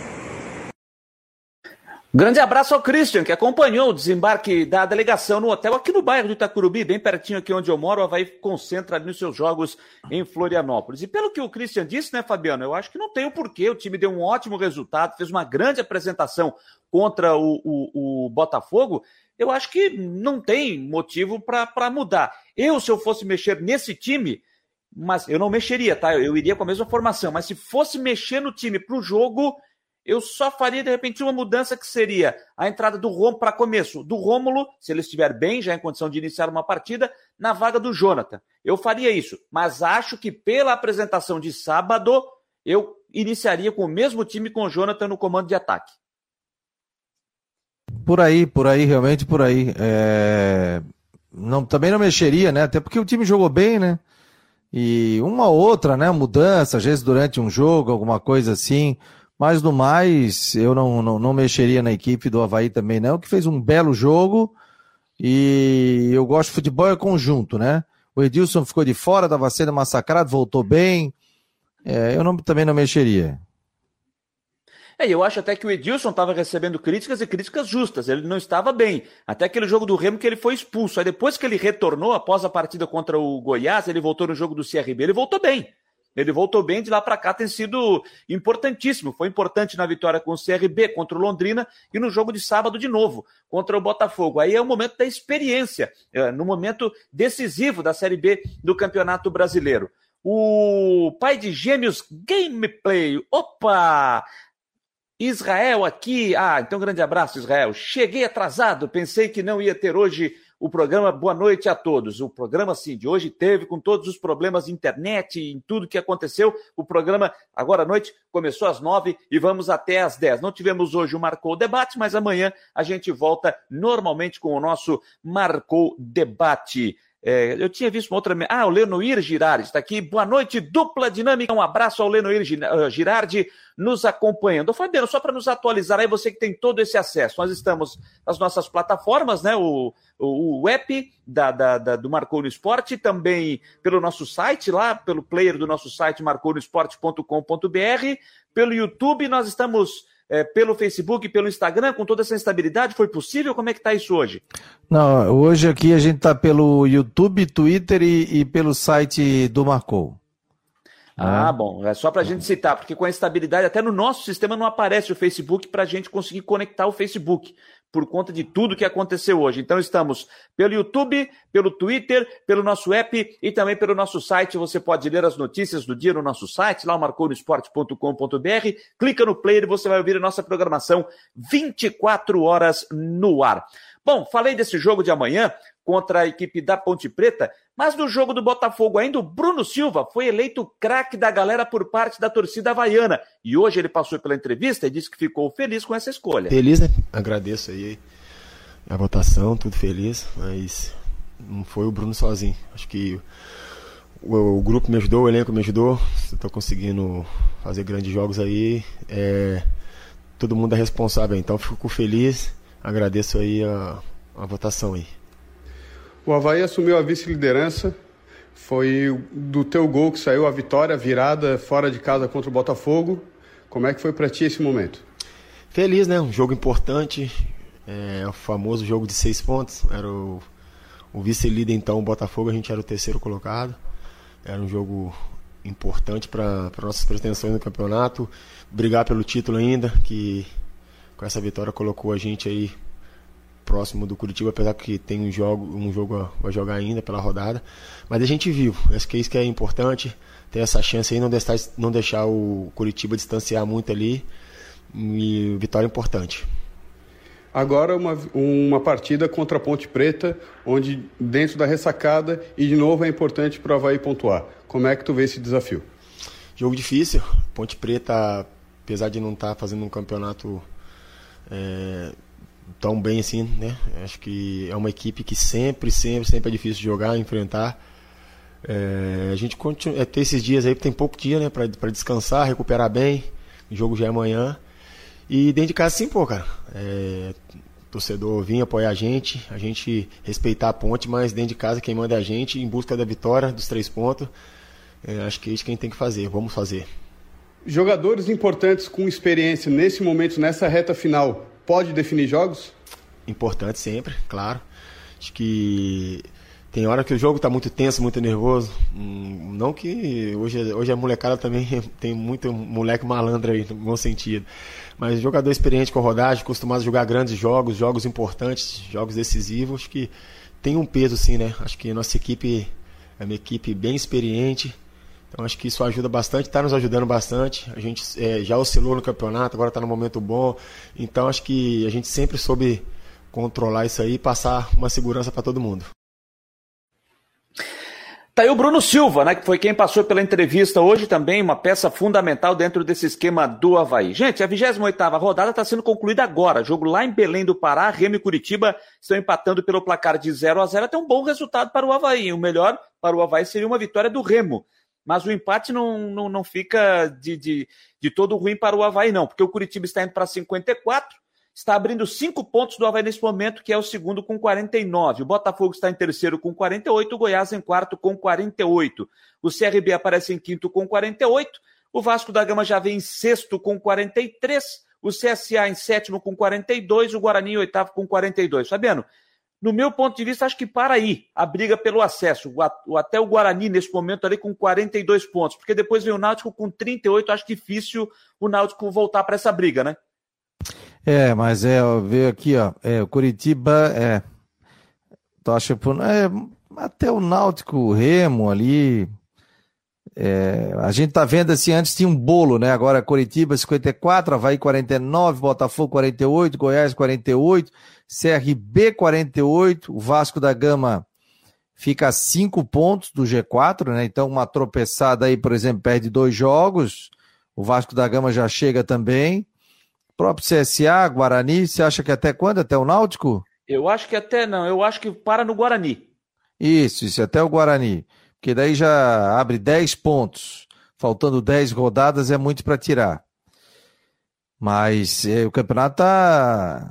Grande abraço ao Christian, que acompanhou o desembarque da delegação no hotel aqui no bairro do Itacurubi, bem pertinho aqui onde eu moro. O Havaí concentra ali nos seus jogos em Florianópolis. E pelo que o Christian disse, né, Fabiano, eu acho que não tem o porquê. O time deu um ótimo resultado, fez uma grande apresentação contra o, o, o Botafogo eu acho que não tem motivo para mudar. Eu, se eu fosse mexer nesse time, mas eu não mexeria, tá? Eu iria com a mesma formação, mas se fosse mexer no time para o jogo, eu só faria de repente uma mudança que seria a entrada do Romulo para começo do Rômulo, se ele estiver bem, já em condição de iniciar uma partida, na vaga do Jonathan. Eu faria isso, mas acho que pela apresentação de sábado, eu iniciaria com o mesmo time com o Jonathan no comando de ataque. Por aí, por aí, realmente por aí. É... Não, também não mexeria, né? Até porque o time jogou bem, né? E uma outra, né? Mudança, às vezes durante um jogo, alguma coisa assim. Mas no mais, eu não, não, não mexeria na equipe do Havaí também, não, que fez um belo jogo. E eu gosto de futebol é conjunto, né? O Edilson ficou de fora, estava sendo massacrado, voltou bem. É, eu não, também não mexeria. É, eu acho até que o Edilson estava recebendo críticas e críticas justas. Ele não estava bem. Até aquele jogo do Remo que ele foi expulso. Aí depois que ele retornou, após a partida contra o Goiás, ele voltou no jogo do CRB, ele voltou bem. Ele voltou bem de lá para cá, tem sido importantíssimo. Foi importante na vitória com o CRB contra o Londrina e no jogo de sábado de novo contra o Botafogo. Aí é o momento da experiência, é, no momento decisivo da Série B do Campeonato Brasileiro. O pai de gêmeos Gameplay. Opa! Israel aqui. Ah, então grande abraço, Israel. Cheguei atrasado, pensei que não ia ter hoje o programa. Boa noite a todos. O programa, sim, de hoje teve, com todos os problemas de internet e em tudo que aconteceu. O programa, agora à noite, começou às nove e vamos até às dez. Não tivemos hoje o Marcou Debate, mas amanhã a gente volta normalmente com o nosso Marcou Debate. É, eu tinha visto uma outra. Ah, o Lenoir Girardi está aqui. Boa noite, dupla dinâmica. Um abraço ao Lenoir eh, Girardi nos acompanhando. Fabiano, só para nos atualizar aí, você que tem todo esse acesso. Nós estamos nas nossas plataformas, né? O, o, o app da, da, da, do Marcou no Esporte, também pelo nosso site, lá, pelo player do nosso site, marconosport.com.br. Pelo YouTube, nós estamos é, pelo Facebook, pelo Instagram, com toda essa instabilidade? Foi possível? Como é que está isso hoje? Não, hoje aqui a gente está pelo YouTube, Twitter e, e pelo site do Marcou. Ah, bom, é só para a gente citar, porque com a estabilidade, até no nosso sistema não aparece o Facebook para a gente conseguir conectar o Facebook, por conta de tudo que aconteceu hoje. Então estamos pelo YouTube, pelo Twitter, pelo nosso app e também pelo nosso site. Você pode ler as notícias do dia no nosso site, lá marconosport.com.br. Clica no player e você vai ouvir a nossa programação 24 horas no ar. Bom, falei desse jogo de amanhã contra a equipe da Ponte Preta, mas no jogo do Botafogo ainda, o Bruno Silva foi eleito craque da galera por parte da torcida havaiana. E hoje ele passou pela entrevista e disse que ficou feliz com essa escolha. Feliz, né? Agradeço aí a votação, tudo feliz, mas não foi o Bruno sozinho. Acho que o, o grupo me ajudou, o elenco me ajudou. Estou conseguindo fazer grandes jogos aí. É, todo mundo é responsável, então fico feliz. Agradeço aí a, a votação aí. O Havaí assumiu a vice-liderança. Foi do teu gol que saiu a vitória, virada fora de casa contra o Botafogo. Como é que foi para ti esse momento? Feliz, né? Um jogo importante. É, o famoso jogo de seis pontos. Era o, o vice-líder, então, o Botafogo. A gente era o terceiro colocado. Era um jogo importante para nossas pretensões no campeonato. Brigar pelo título ainda, que com essa vitória colocou a gente aí próximo do Curitiba, apesar que tem um jogo, um jogo a jogar ainda pela rodada. Mas a gente viu, acho que é isso que é importante, ter essa chance aí, não deixar, não deixar o Curitiba distanciar muito ali. E vitória importante. Agora uma, uma partida contra a Ponte Preta, onde dentro da ressacada, e de novo é importante para o Havaí pontuar. Como é que tu vê esse desafio? Jogo difícil. Ponte Preta, apesar de não estar tá fazendo um campeonato é, tão bem assim, né? Acho que é uma equipe que sempre, sempre, sempre é difícil de jogar, enfrentar. É, a gente continua, é, ter esses dias aí, tem pouco dia, né? Para descansar, recuperar bem. O jogo já é amanhã. E dentro de casa, sim, pô, cara. É, torcedor vir apoiar a gente, a gente respeitar a ponte, mas dentro de casa quem manda é a gente, em busca da vitória, dos três pontos. É, acho que é isso que a gente tem que fazer, vamos fazer. Jogadores importantes com experiência nesse momento, nessa reta final, pode definir jogos? Importante sempre, claro. Acho que tem hora que o jogo está muito tenso, muito nervoso. Hum, não que hoje, hoje a molecada também tem muito moleque malandro aí, no bom sentido. Mas jogador experiente com rodagem, acostumado a jogar grandes jogos, jogos importantes, jogos decisivos, acho que tem um peso sim, né? Acho que nossa equipe é uma equipe bem experiente então acho que isso ajuda bastante, está nos ajudando bastante. A gente é, já oscilou no campeonato, agora está no momento bom. Então acho que a gente sempre soube controlar isso aí e passar uma segurança para todo mundo. Tá aí o Bruno Silva, né, que foi quem passou pela entrevista hoje também, uma peça fundamental dentro desse esquema do Havaí. Gente, a 28ª rodada está sendo concluída agora. Jogo lá em Belém do Pará, Remo e Curitiba estão empatando pelo placar de 0 a 0 até um bom resultado para o Havaí. O melhor para o Havaí seria uma vitória do Remo mas o empate não, não, não fica de, de, de todo ruim para o Havaí, não, porque o Curitiba está indo para 54, está abrindo cinco pontos do Havaí nesse momento, que é o segundo com 49. O Botafogo está em terceiro com 48, o Goiás em quarto com 48. O CRB aparece em quinto com 48, o Vasco da Gama já vem em sexto com 43, o CSA em sétimo com 42, o Guarani em oitavo com 42. Fabiano, no meu ponto de vista, acho que para aí a briga pelo acesso. Até o Guarani, nesse momento, ali com 42 pontos. Porque depois vem o Náutico com 38. Acho difícil o Náutico voltar para essa briga, né? É, mas é, ver aqui, ó. É, o Curitiba é. Tô achando, é, até o Náutico, o Remo ali. É, a gente tá vendo assim, antes tinha um bolo, né? Agora Curitiba 54, Havaí 49, Botafogo 48, Goiás 48. CRB 48, o Vasco da Gama fica a cinco pontos do G4, né? Então, uma tropeçada aí, por exemplo, perde dois jogos. O Vasco da Gama já chega também. O próprio CSA, Guarani, você acha que até quando? Até o Náutico? Eu acho que até não, eu acho que para no Guarani. Isso, isso, até o Guarani. Porque daí já abre 10 pontos. Faltando 10 rodadas é muito para tirar. Mas é, o campeonato tá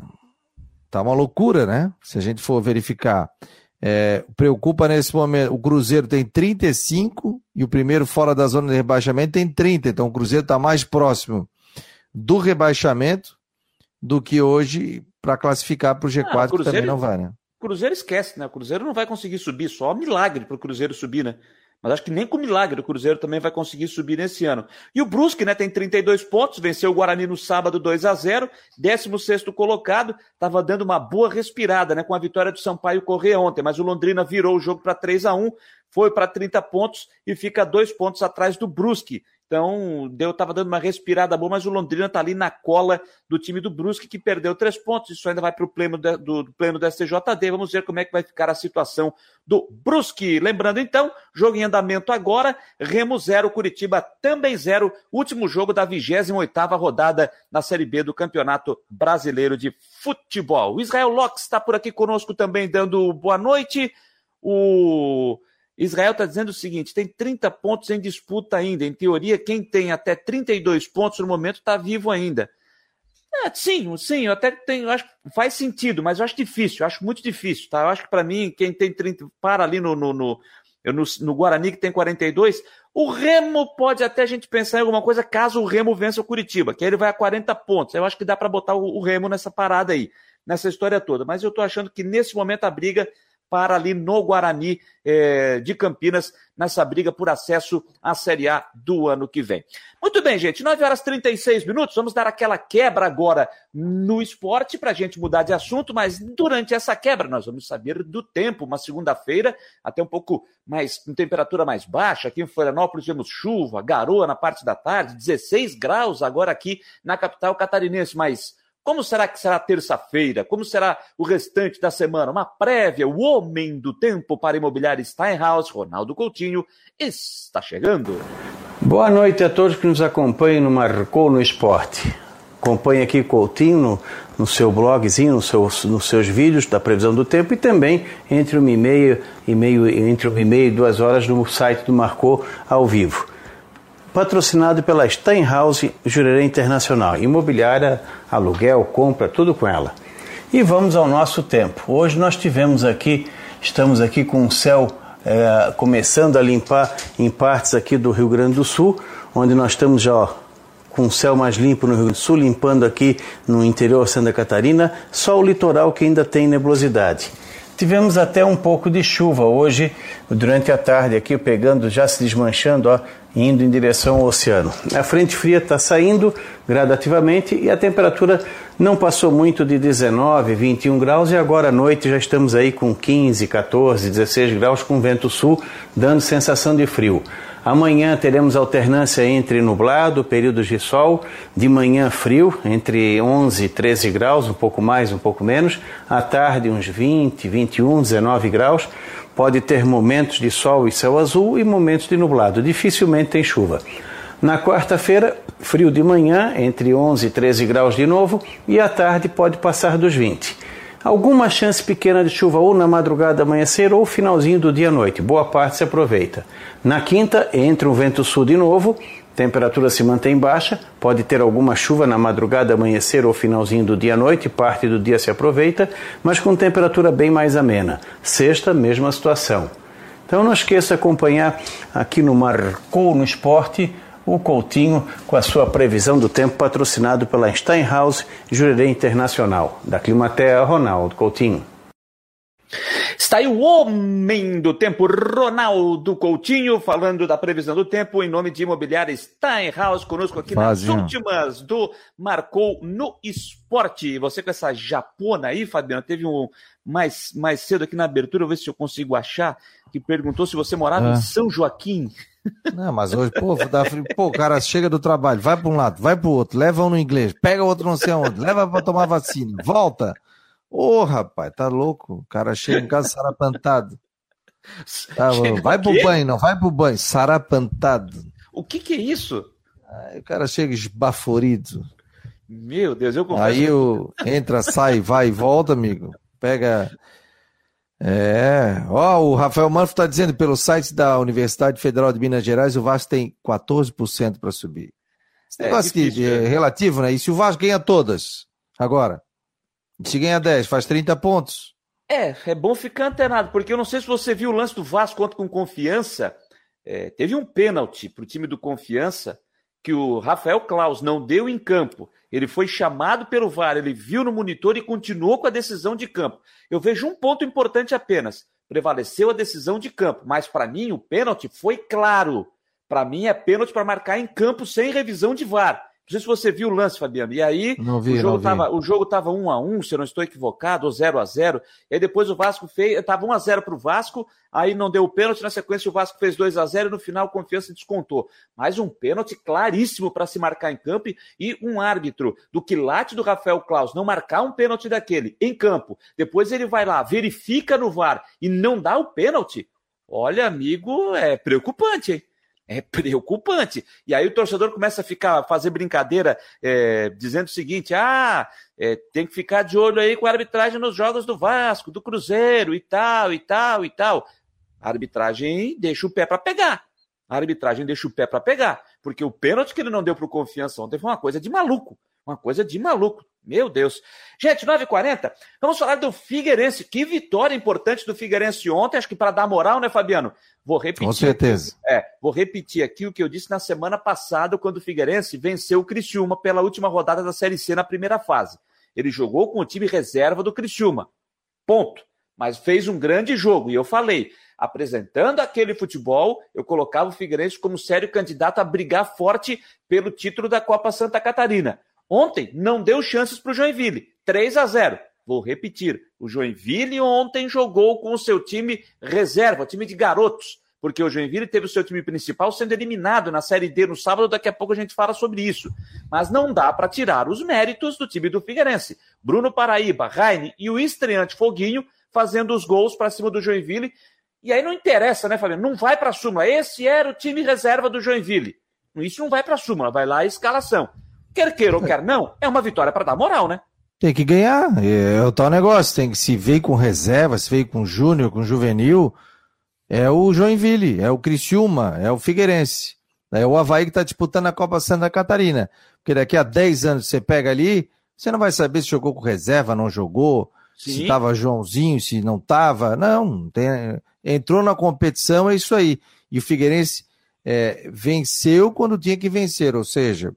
Tá uma loucura, né? Se a gente for verificar. É, preocupa nesse momento. O Cruzeiro tem 35 e o primeiro fora da zona de rebaixamento tem 30. Então o Cruzeiro está mais próximo do rebaixamento do que hoje para classificar para o G4, ah, Cruzeiro, que também não vai, né? Cruzeiro esquece, né? O Cruzeiro não vai conseguir subir, só milagre para o Cruzeiro subir, né? Mas acho que nem com milagre o Cruzeiro também vai conseguir subir nesse ano. E o Brusque, né, tem 32 pontos, venceu o Guarani no sábado 2 a 0 16 colocado, estava dando uma boa respirada, né, com a vitória do Sampaio Corrêa ontem, mas o Londrina virou o jogo para 3 a 1 foi para 30 pontos e fica dois pontos atrás do Brusque. Então, deu estava dando uma respirada boa, mas o Londrina está ali na cola do time do Brusque, que perdeu três pontos. Isso ainda vai para o pleno do, do, pleno do STJD. Vamos ver como é que vai ficar a situação do Brusque. Lembrando, então, jogo em andamento agora. Remo 0, Curitiba também 0. Último jogo da 28ª rodada na Série B do Campeonato Brasileiro de Futebol. O Israel Locke está por aqui conosco também, dando boa noite. O Israel está dizendo o seguinte: tem 30 pontos em disputa ainda. Em teoria, quem tem até 32 pontos no momento está vivo ainda. É, sim, sim, eu até tenho, acho faz sentido, mas eu acho difícil, eu acho muito difícil, tá? Eu acho que para mim, quem tem 30, para ali no, no, no, no, no Guarani, que tem 42, o Remo pode até a gente pensar em alguma coisa caso o Remo vença o Curitiba, que aí ele vai a 40 pontos. Eu acho que dá para botar o, o Remo nessa parada aí, nessa história toda. Mas eu tô achando que nesse momento a briga para ali no Guarani eh, de Campinas, nessa briga por acesso à Série A do ano que vem. Muito bem, gente, 9 horas e 36 minutos, vamos dar aquela quebra agora no esporte para a gente mudar de assunto, mas durante essa quebra nós vamos saber do tempo, uma segunda-feira, até um pouco mais, com temperatura mais baixa, aqui em Florianópolis temos chuva, garoa na parte da tarde, 16 graus agora aqui na capital catarinense, mas como será que será terça-feira? Como será o restante da semana? Uma prévia, o homem do tempo para imobiliária Steinhaus, Ronaldo Coutinho, está chegando. Boa noite a todos que nos acompanham no Marcou no Esporte. Acompanhe aqui Coutinho no, no seu blogzinho, no seu, nos seus vídeos da previsão do tempo e também entre uma e meia e meio, entre uma e meia e duas horas no site do Marcou ao vivo patrocinado pela Steinhaus Jurerê Internacional. Imobiliária, aluguel, compra, tudo com ela. E vamos ao nosso tempo. Hoje nós tivemos aqui, estamos aqui com o céu é, começando a limpar em partes aqui do Rio Grande do Sul, onde nós estamos já ó, com o céu mais limpo no Rio Grande do Sul, limpando aqui no interior de Santa Catarina, só o litoral que ainda tem nebulosidade. Tivemos até um pouco de chuva hoje, durante a tarde, aqui pegando, já se desmanchando, ó, indo em direção ao oceano. A frente fria está saindo gradativamente e a temperatura não passou muito de 19, 21 graus e agora à noite já estamos aí com 15, 14, 16 graus com vento sul, dando sensação de frio. Amanhã teremos alternância entre nublado, períodos de sol, de manhã frio, entre 11 e 13 graus, um pouco mais, um pouco menos, à tarde uns 20, 21, 19 graus. Pode ter momentos de sol e céu azul e momentos de nublado. Dificilmente tem chuva. Na quarta-feira, frio de manhã, entre 11 e 13 graus de novo, e à tarde pode passar dos 20. Alguma chance pequena de chuva ou na madrugada amanhecer ou finalzinho do dia à noite. Boa parte se aproveita. Na quinta, entra um vento sul de novo, temperatura se mantém baixa, pode ter alguma chuva na madrugada, amanhecer ou finalzinho do dia à noite, parte do dia se aproveita, mas com temperatura bem mais amena. Sexta, mesma situação. Então não esqueça de acompanhar aqui no Marcou no Esporte o Coutinho com a sua previsão do tempo patrocinado pela Steinhaus Jurerê Internacional. Da Climatea, Ronaldo Coutinho. Está aí o homem do tempo, Ronaldo Coutinho, falando da previsão do tempo em nome de Imobiliária Steinhaus, conosco aqui nas últimas do Marcou no Esporte. Você com essa japona aí, Fabiano, teve um mais, mais cedo aqui na abertura, vou ver se eu consigo achar, que perguntou se você morava em São Joaquim. Não, mas hoje, pô, dá frio. Pô, o cara chega do trabalho, vai para um lado, vai para o outro, leva um no inglês, pega outro não sei aonde, leva para tomar vacina, volta. Ô, oh, rapaz, tá louco? O cara chega em casa sarapantado. Tá, vai pro banho, não vai pro banho, sarapantado. O que que é isso? Aí o cara chega esbaforido. Meu Deus, eu confesso. Aí o, entra, sai, vai e volta, amigo. Pega é, ó, o Rafael Manfro está dizendo pelo site da Universidade Federal de Minas Gerais, o Vasco tem 14% para subir. Esse é, negócio é, difícil, é relativo, né? E se o Vasco ganha todas, agora, se ganha 10, faz 30 pontos. É, é bom ficar antenado, porque eu não sei se você viu o lance do Vasco contra com confiança. É, teve um pênalti para o time do Confiança que o Rafael Klaus não deu em campo, ele foi chamado pelo VAR, ele viu no monitor e continuou com a decisão de campo. Eu vejo um ponto importante apenas. Prevaleceu a decisão de campo, mas para mim o pênalti foi claro. Para mim é pênalti para marcar em campo sem revisão de VAR. Não sei se você viu o lance, Fabiano. E aí, vi, o jogo não vi. tava, o jogo tava 1 a 1, se eu não estou equivocado, ou 0 a 0. E aí depois o Vasco fez, tava 1 a 0 para o Vasco, aí não deu o pênalti, na sequência o Vasco fez 2 a 0 e no final confiança descontou. Mas um pênalti claríssimo para se marcar em campo e um árbitro do quilate do Rafael Klaus não marcar um pênalti daquele em campo. Depois ele vai lá, verifica no VAR e não dá o pênalti. Olha, amigo, é preocupante, hein? É preocupante. E aí o torcedor começa a ficar fazer brincadeira, é, dizendo o seguinte: ah, é, tem que ficar de olho aí com a arbitragem nos jogos do Vasco, do Cruzeiro e tal, e tal, e tal. A arbitragem deixa o pé para pegar. A arbitragem deixa o pé para pegar. Porque o pênalti que ele não deu para o confiança ontem foi uma coisa de maluco. Uma coisa de maluco. Meu Deus. Gente, 9h40, vamos falar do Figueirense. Que vitória importante do Figueirense ontem. Acho que para dar moral, né, Fabiano? Vou repetir. Com certeza. Aqui, é, vou repetir aqui o que eu disse na semana passada, quando o Figueirense venceu o Criciúma pela última rodada da Série C na primeira fase. Ele jogou com o time reserva do Criciúma. Ponto. Mas fez um grande jogo. E eu falei, apresentando aquele futebol, eu colocava o Figueirense como sério candidato a brigar forte pelo título da Copa Santa Catarina. Ontem não deu chances para o Joinville. 3 a 0. Vou repetir. O Joinville ontem jogou com o seu time reserva, time de garotos, porque o Joinville teve o seu time principal sendo eliminado na Série D no sábado. Daqui a pouco a gente fala sobre isso. Mas não dá para tirar os méritos do time do Figueirense. Bruno Paraíba, Raine e o estreante Foguinho fazendo os gols para cima do Joinville. E aí não interessa, né, Fabiano? Não vai para a súmula. Esse era o time reserva do Joinville. Isso não vai para a súmula, vai lá a escalação. Quer queira ou quer não, é uma vitória para dar moral, né? Tem que ganhar. É o tal negócio. Tem que se veio com reserva, se veio com júnior, com juvenil. É o Joinville, é o Criciúma, é o Figueirense. É o Havaí que está disputando a Copa Santa Catarina. Porque daqui a 10 anos você pega ali, você não vai saber se jogou com reserva, não jogou, Sim. se estava Joãozinho, se não estava. Não, tem, entrou na competição, é isso aí. E o Figueirense é, venceu quando tinha que vencer, ou seja,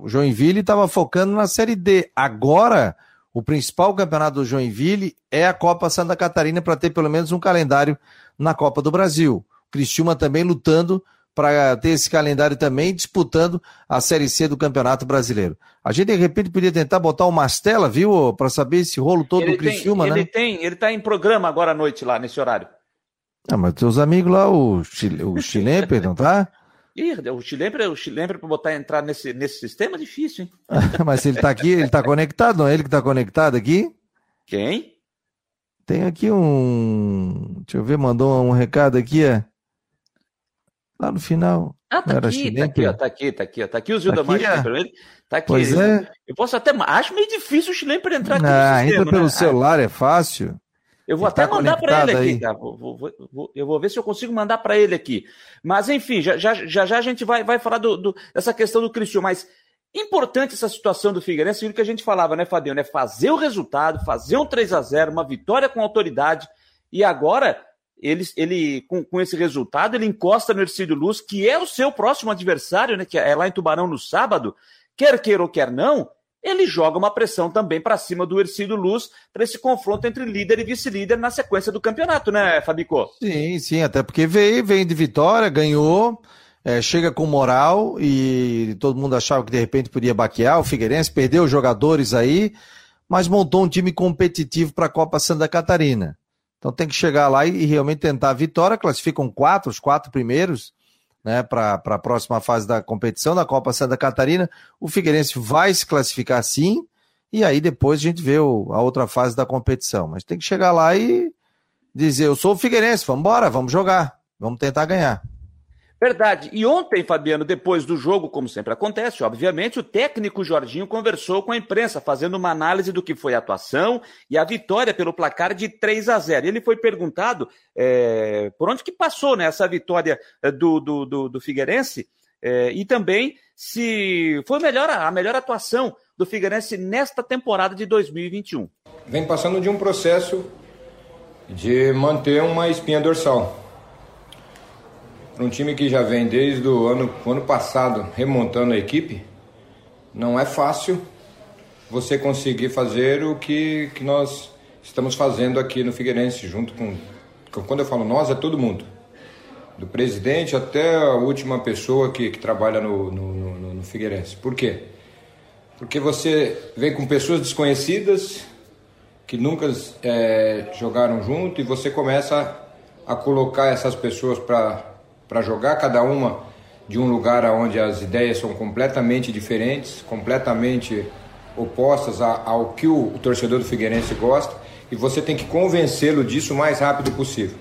o Joinville estava focando na Série D. Agora, o principal campeonato do Joinville é a Copa Santa Catarina para ter pelo menos um calendário na Copa do Brasil. O Cristiúma também lutando para ter esse calendário também, disputando a Série C do Campeonato Brasileiro. A gente, de repente, podia tentar botar uma Mastela, viu, para saber esse rolo todo ele do Criciúma, tem, né? Ele tem, ele está em programa agora à noite lá, nesse horário. Ah, mas teus amigos lá, o, Chile, o Chilemper, não tá? Ih, o Chilembre, o Chilembre para botar entrar nesse, nesse sistema é difícil, hein? Mas ele tá aqui, ele tá conectado, não é ele que tá conectado aqui? Quem? Tem aqui um. Deixa eu ver, mandou um recado aqui, é. Lá no final. Ah, tá aqui, tá aqui, ó, tá aqui, tá aqui, ó, tá aqui o Zilda Tá aqui, é? tá aqui. Pois é. Eu posso até, acho meio difícil o Chilembre entrar aqui Ah, no sistema, entra pelo né? celular, é fácil. Eu vou Ele até tá mandar para ele aqui, tá? Vou- vou- vou- eu vou ver se eu consigo mandar para ele aqui. Mas, enfim, já já, já, já a gente vai, vai falar do, do- dessa questão do Cristiano. Mas importante essa situação do Figueirense, aquilo que a gente falava, né, Fabiano? É fazer o resultado, fazer um 3 a 0 uma vitória com autoridade. E agora, ele, ele com, com esse resultado, ele encosta no Ercílio Luz, que é o seu próximo adversário, né? Que é lá em Tubarão no sábado. Quer queira ou quer não, ele joga uma pressão também para cima do Ercílio Luz para esse confronto entre líder e vice-líder na sequência do campeonato, né, Fabico? Sim, sim, até porque veio, vem de vitória, ganhou, é, chega com moral e todo mundo achava que de repente podia baquear. O Figueirense perdeu os jogadores aí, mas montou um time competitivo para a Copa Santa Catarina. Então tem que chegar lá e, e realmente tentar a vitória. Classificam quatro, os quatro primeiros, né, para a próxima fase da competição da Copa Santa Catarina. O Figueirense vai se classificar sim, e aí depois a gente vê o- a outra fase da competição. Mas tem que chegar lá e dizer: eu sou o Figueirense, vamos embora, vamos jogar, vamos tentar ganhar. Verdade. E ontem, Fabiano, depois do jogo, como sempre acontece, obviamente, o técnico Jorginho conversou com a imprensa, fazendo uma análise do que foi a atuação e a vitória pelo placar de 3 a 0. Ele foi perguntado é, por onde que passou né, essa vitória eh, do, do, do, do Figueirense é, e também se foi melhor, a melhor atuação do Figueirense nesta temporada de 2021. vem passando de um processo de manter uma espinha dorsal. Para um time que já vem desde o ano, o ano passado remontando a equipe, não é fácil você conseguir fazer o que, que nós estamos fazendo aqui no Figueirense, junto com. Quando eu falo nós, é todo mundo. Do presidente até a última pessoa que, que trabalha no, no, no, no Figueirense. Por quê? Porque você vem com pessoas desconhecidas que nunca é, jogaram junto e você começa a, a colocar essas pessoas para jogar, cada uma de um lugar onde as ideias são completamente diferentes, completamente opostas ao que o, torcedor do Figueirense gosta e você tem que convencê-lo disso o mais rápido possível.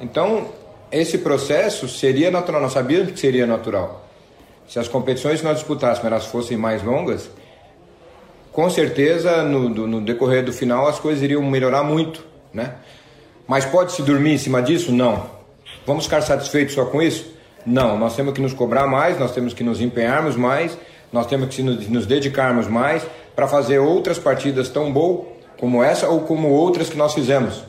Então, esse processo seria natural, nós sabíamos que seria natural. Se as competições que nós disputássemos elas fossem mais longas, com certeza no, no decorrer do final as coisas iriam melhorar muito, né? Mas pode-se dormir em cima disso? Não. Vamos ficar satisfeitos só com isso? Não. Nós temos que nos cobrar mais, nós temos que nos empenharmos mais nós temos que nos dedicarmos mais para fazer outras partidas tão boas como essa ou como outras que nós fizemos.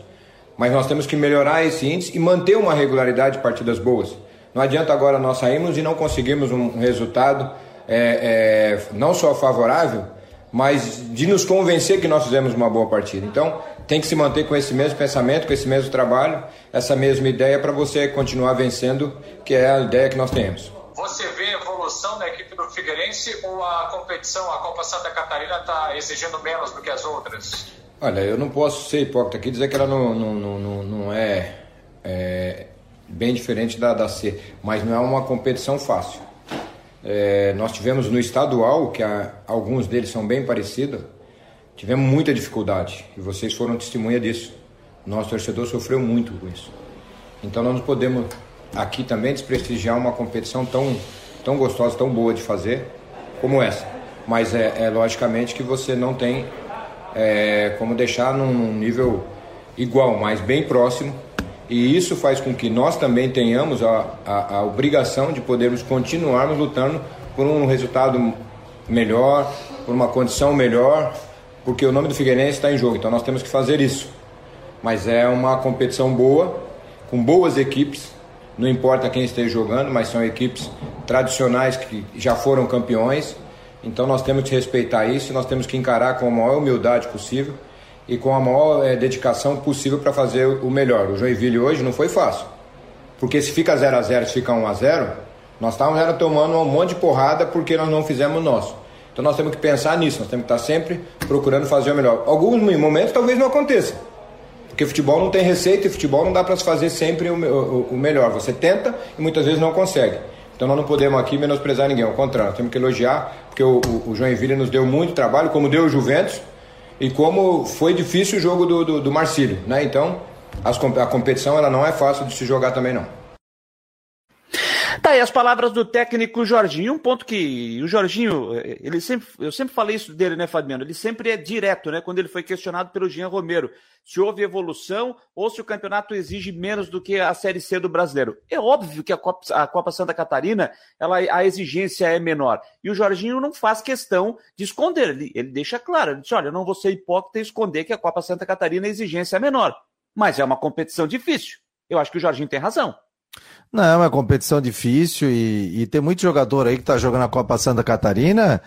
Mas nós temos que melhorar esse índice e manter uma regularidade de partidas boas. Não adianta agora nós sairmos e não conseguirmos um resultado é, é, não só favorável, mas de nos convencer que nós fizemos uma boa partida. Então, tem que se manter com esse mesmo pensamento, com esse mesmo trabalho, essa mesma ideia para você continuar vencendo, que é a ideia que nós temos. Você vê evolução da equipe do Figueirense ou a competição, a Copa Santa Catarina, está exigindo menos do que as outras? Olha, eu não posso ser hipócrita aqui e dizer que ela não, não, não, não é, é, bem diferente da, da C, mas não é uma competição fácil. É, nós tivemos no estadual, que há, alguns deles são bem parecidos, tivemos muita dificuldade e vocês foram testemunha disso. Nosso torcedor sofreu muito com isso. Então nós não podemos aqui também desprestigiar uma competição tão, tão gostosa, tão boa de fazer como essa. Mas é, é logicamente que você não tem é, como deixar num nível igual, mas bem próximo. E isso faz com que nós também tenhamos a, a, a obrigação de podermos continuarmos lutando por um resultado melhor, por uma condição melhor, porque o nome do Figueirense está em jogo, então nós temos que fazer isso. Mas é uma competição boa, com boas equipes, não importa quem esteja jogando, mas são equipes tradicionais que já foram campeões. Então nós temos que respeitar isso, nós temos que encarar com a maior humildade possível e com a maior é, dedicação possível para fazer o melhor. O Joinville hoje não foi fácil, porque se fica 0 a 0 se fica 1 a 0 nós estávamos tomando um monte de porrada porque nós não fizemos o nosso. Então nós temos que pensar nisso, nós temos que estar sempre procurando fazer o melhor. Alguns momentos talvez não aconteça, porque futebol não tem receita e futebol não dá para se fazer sempre o, o, o, melhor. Você tenta e muitas vezes não consegue. Então nós não podemos aqui menosprezar ninguém, ao contrário, temos que elogiar, porque o, o, Joinville nos deu muito trabalho, como deu o Juventus, e como foi difícil o jogo do, do, do Marcílio. Né? Então as, a competição ela não é fácil de se jogar também não. Tá aí as palavras do técnico Jorginho, um ponto que o Jorginho, ele sempre, eu sempre falei isso dele, né, Fabiano? Ele sempre é direto, né? Quando ele foi questionado pelo Jean Romero, se houve evolução ou se o campeonato exige menos do que a Série C do brasileiro. É óbvio que a Copa, a Copa Santa Catarina, ela, a exigência é menor. E o Jorginho não faz questão de esconder, ele, ele deixa claro, ele diz, olha, eu não vou ser hipócrita e esconder que a Copa Santa Catarina a exigência é menor. Mas é uma competição difícil. Eu acho que o Jorginho tem razão. Não, é competição difícil e, e tem muito jogador aí que está jogando a Copa Santa Catarina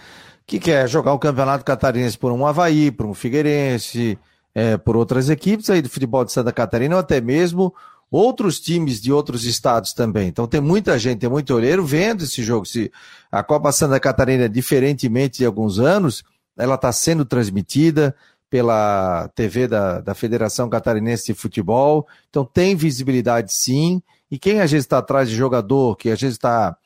que quer jogar o Campeonato Catarinense por um Havaí, por um Figueirense, é, por outras equipes aí do futebol de Santa Catarina ou até mesmo outros times de outros estados também. Então tem muita gente, tem muito olheiro vendo esse jogo. Se a Copa Santa Catarina, diferentemente de alguns anos, ela está sendo transmitida pela TV da, da Federação Catarinense de Futebol. Então tem visibilidade sim. E quem às vezes está atrás de jogador, que às vezes está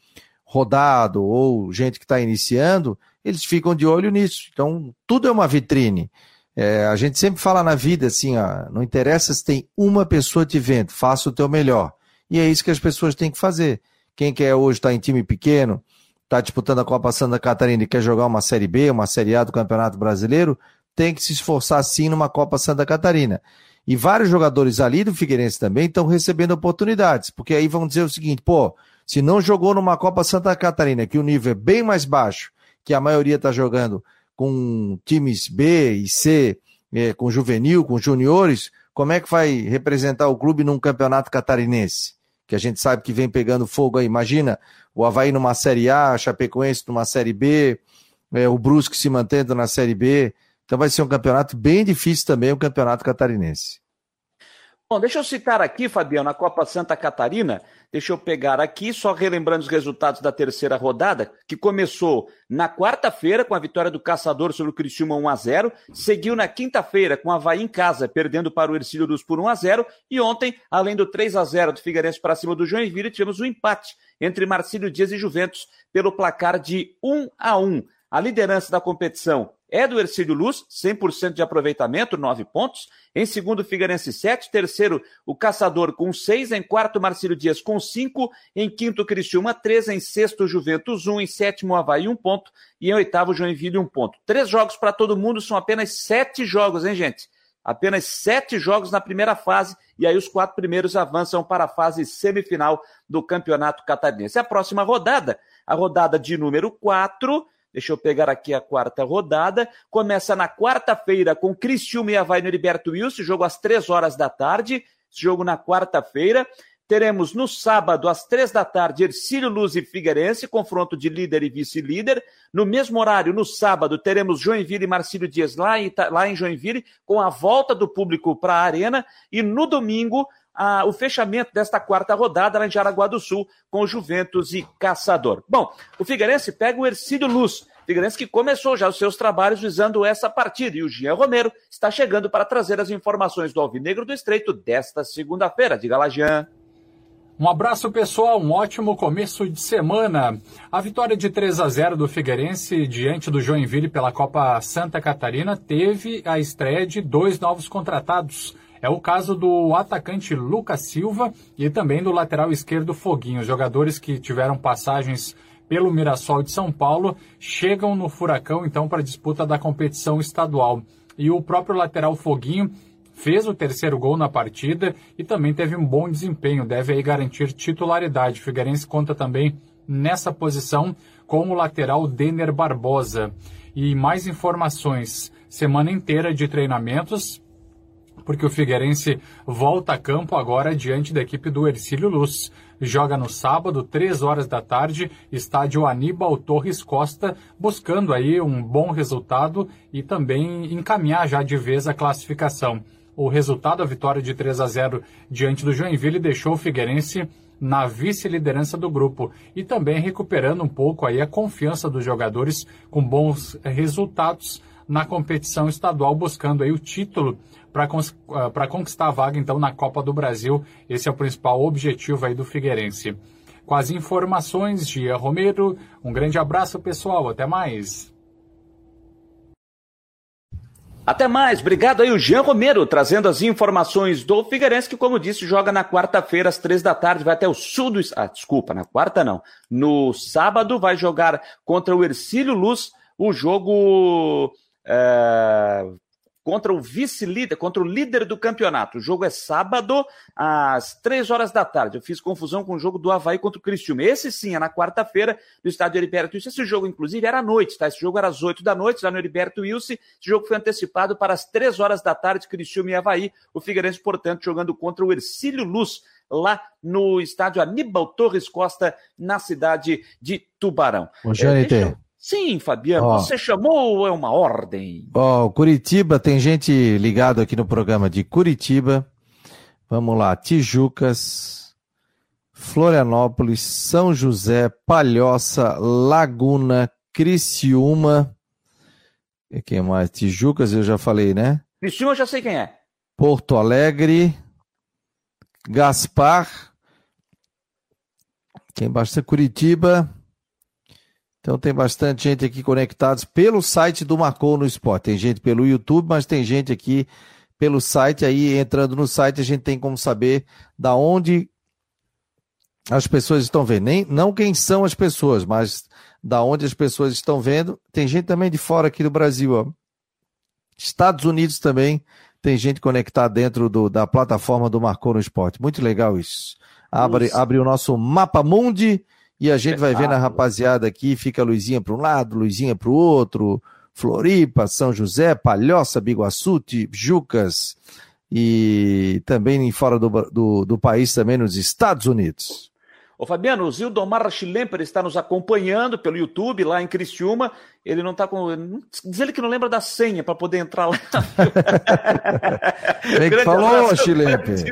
rodado ou gente que está iniciando, eles ficam de olho nisso. Então, tudo é uma vitrine. É, a gente sempre fala na vida assim, ó, não interessa se tem uma pessoa te vendo, faça o teu melhor. E é isso que as pessoas têm que fazer. Quem quer hoje estar tá em time pequeno, está disputando a Copa Santa Catarina e quer jogar uma Série B, uma Série A do Campeonato Brasileiro, tem que se esforçar sim numa Copa Santa Catarina. E vários jogadores ali do Figueirense também estão recebendo oportunidades, porque aí vão dizer o seguinte, pô, se não jogou numa Copa Santa Catarina, que o nível é bem mais baixo, que a maioria está jogando com times B e C, é, com juvenil, com juniores, como é que vai representar o clube num campeonato catarinense? que a gente sabe que vem pegando fogo aí. Imagina o Havaí numa Série A, a Chapecoense numa Série B, é, o Brusque se mantendo na Série B. Então vai ser um campeonato bem difícil também, o campeonato catarinense. Bom, deixa eu citar aqui, Fabiano, na Copa Santa Catarina. Deixa eu pegar aqui, só relembrando os resultados da terceira rodada, que começou na quarta-feira com a vitória do Caçador sobre o Criciúma 1 a 0, seguiu na quinta-feira com a Havaí em casa, perdendo para o Ercílio Luz por 1 a 0, e ontem, além do 3 a 0 do Figueirense para cima do Joinville, tivemos um empate entre Marcílio Dias e Juventus pelo placar de 1 a 1. A liderança da competição é do Ercílio Luz, 100% de aproveitamento, 9 pontos. Em segundo, Figueirense 7. Terceiro, o Caçador com 6. Em quarto, Marcílio Dias com 5. Em quinto, Criciúma 3. Em sexto, Juventus 1. Em sétimo, Havaí 1 ponto. E em oitavo, Joinville 1 ponto. Três jogos para todo mundo, são apenas sete jogos, hein, gente? Apenas sete jogos na primeira fase, e aí os quatro primeiros avançam para a fase semifinal do Campeonato Catarinense. A próxima rodada, a rodada de número 4, Deixa eu pegar aqui a quarta rodada. Começa na quarta-feira com Cristiúma e Havaí no Heriberto Wilson, jogo às três horas da tarde. Jogo na quarta-feira. Teremos no sábado, às três da tarde, Ercílio Luz e Figueirense, confronto de líder e vice-líder. No mesmo horário, no sábado, teremos Joinville e Marcílio Dias lá em, lá em Joinville, com a volta do público para a arena. E no domingo, o fechamento desta quarta rodada lá em Jaraguá do Sul, com Juventus e Caçador. Bom, o Figueirense pega o Ercílio Luz. Figueirense que começou já os seus trabalhos visando essa partida. E o Jean Romero está chegando para trazer as informações do Alvinegro do Estreito desta segunda-feira. Diga lá, Jean. Um abraço pessoal, um ótimo começo de semana. A vitória de 3 a 0 do Figueirense diante do Joinville pela Copa Santa Catarina teve a estreia de dois novos contratados. É o caso do atacante Lucas Silva e também do lateral esquerdo Foguinho, jogadores que tiveram passagens pelo Mirassol de São Paulo chegam no Furacão então para a disputa da competição estadual. E o próprio lateral Foguinho fez o terceiro gol na partida e também teve um bom desempenho, deve aí garantir titularidade. O Figueirense conta também nessa posição com o lateral Denner Barbosa. E mais informações, semana inteira de treinamentos porque o Figueirense volta a campo agora diante da equipe do Ercílio Luz. Joga no sábado, 3 horas da tarde, estádio Aníbal Torres Costa, buscando aí um bom resultado e também encaminhar já de vez a classificação. O resultado, a vitória de 3 a 0 diante do Joinville, deixou o Figueirense na vice-liderança do grupo e também recuperando um pouco aí a confiança dos jogadores com bons resultados na competição estadual, buscando aí o título para uh, conquistar a vaga então na Copa do Brasil. Esse é o principal objetivo aí do Figueirense. Com as informações de Romero, um grande abraço pessoal, até mais. Até mais, obrigado aí o Jean Romero, trazendo as informações do Figueirense, que como disse, joga na quarta-feira às três da tarde, vai até o sul do... Ah, desculpa, na quarta não. No sábado vai jogar contra o Ercílio Luz, o jogo... É contra o vice-líder, contra o líder do campeonato. O jogo é sábado, às três horas da tarde. Eu fiz confusão com o jogo do Havaí contra o Cristiúma. Esse sim é na quarta-feira, no estádio Heriberto Wilson. Esse jogo, inclusive, era à noite, tá? Esse jogo era às oito da noite, lá no Heriberto Wilson. Esse jogo foi antecipado para as três horas da tarde, Cristiúma e Havaí. O Figueirense, portanto, jogando contra o Ercílio Luz, lá no estádio Aníbal Torres Costa, na cidade de Tubarão. Ô, é, Sim, Fabiano, oh. você chamou ou é uma ordem? Ó, oh, Curitiba, tem gente ligado aqui no programa de Curitiba. Vamos lá, Tijucas, Florianópolis, São José, Palhoça, Laguna, Criciúma. E quem mais? Tijucas, eu já falei, né? Criciúma eu já sei quem é. Porto Alegre, Gaspar. Quem basta Curitiba, então tem bastante gente aqui conectados pelo site do Marcou no Esporte. Tem gente pelo YouTube, mas tem gente aqui pelo site. Aí entrando no site a gente tem como saber da onde as pessoas estão vendo. Nem, não quem são as pessoas, mas da onde as pessoas estão vendo. Tem gente também de fora aqui do Brasil. Ó. Estados Unidos também tem gente conectada dentro do, da plataforma do Marcou no Esporte. Muito legal isso. Abre, abre o nosso Mapa Mundi e a gente vai vendo a rapaziada aqui, fica a Luizinha para um lado, Luizinha para o outro, Floripa, São José, Palhoça, Biguaçu, Jucas, e também fora do, do, do país, também nos Estados Unidos. Ô Fabiano, o Zildomar Schlemper está nos acompanhando pelo YouTube lá em Criciúma. Ele não está com. Diz ele que não lembra da senha para poder entrar lá. Bem que falou, Schlemper.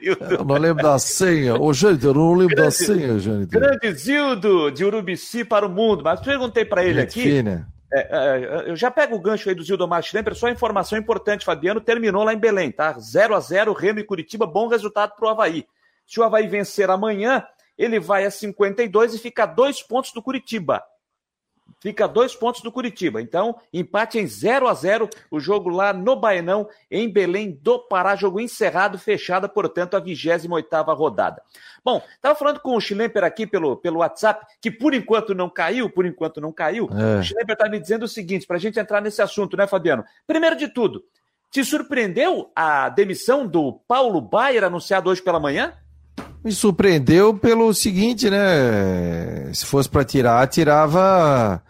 Eu não lembro da senha. Ô, gente, eu não lembro grande, da senha, gente. Grande Zildo de Urubici para o mundo. Mas perguntei para ele aqui. Fina. É, é, eu já pego o gancho aí do Zildomar Schlemper, só informação importante, Fabiano, terminou lá em Belém, tá? 0 a 0 Remo e Curitiba, bom resultado para o Havaí. Se o Havaí vencer amanhã, ele vai a 52 e fica a dois pontos do Curitiba. Fica a dois pontos do Curitiba. Então, empate em 0 a 0 o jogo lá no Baenão, em Belém do Pará. Jogo encerrado, fechada, portanto, a 28 rodada. Bom, estava falando com o Schlemper aqui pelo, pelo WhatsApp, que por enquanto não caiu, por enquanto não caiu. É. O Schlemper está me dizendo o seguinte, para a gente entrar nesse assunto, né, Fabiano? Primeiro de tudo, te surpreendeu a demissão do Paulo Baier anunciado hoje pela manhã? Me surpreendeu pelo seguinte, né? Se fosse para tirar, tirava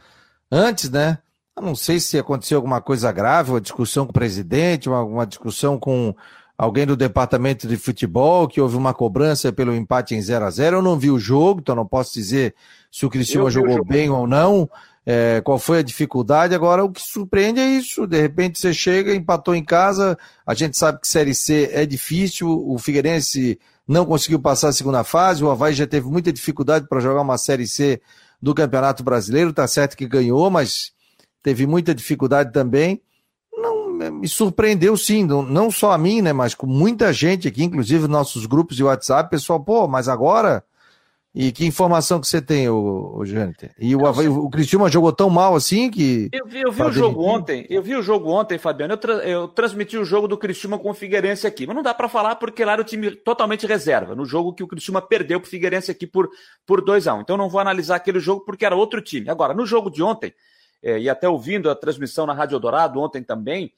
antes, né? Eu não sei se aconteceu alguma coisa grave, uma discussão com o presidente, uma, uma discussão com alguém do departamento de futebol, que houve uma cobrança pelo empate em 0 a 0 Eu não vi o jogo, então não posso dizer se o Cristiano jogou bem ou não, é, qual foi a dificuldade. Agora, o que surpreende é isso. De repente você chega, empatou em casa, a gente sabe que Série C é difícil, o Figueirense não conseguiu passar a segunda fase. O Havaí já teve muita dificuldade para jogar uma Série C do Campeonato Brasileiro. Tá certo que ganhou, mas teve muita dificuldade também. Não, me surpreendeu sim, não, não só a mim, né, mas com muita gente aqui, inclusive nossos grupos de WhatsApp, pessoal, pô, mas agora e que informação que você tem, o, o Jâniter? E o, o, o Cristiúma jogou tão mal assim que. Eu vi, eu vi o jogo ontem, eu vi o jogo ontem, Fabiano. Eu, tra eu transmiti o jogo do Cristiúma com o Figueirense aqui. Mas não dá para falar porque lá era o time totalmente reserva. No jogo que o Cristiúma perdeu pro Figueirense aqui por, por 2x1. Um. Então não vou analisar aquele jogo porque era outro time. Agora, no jogo de ontem, é, e até ouvindo a transmissão na Rádio Dourado ontem também,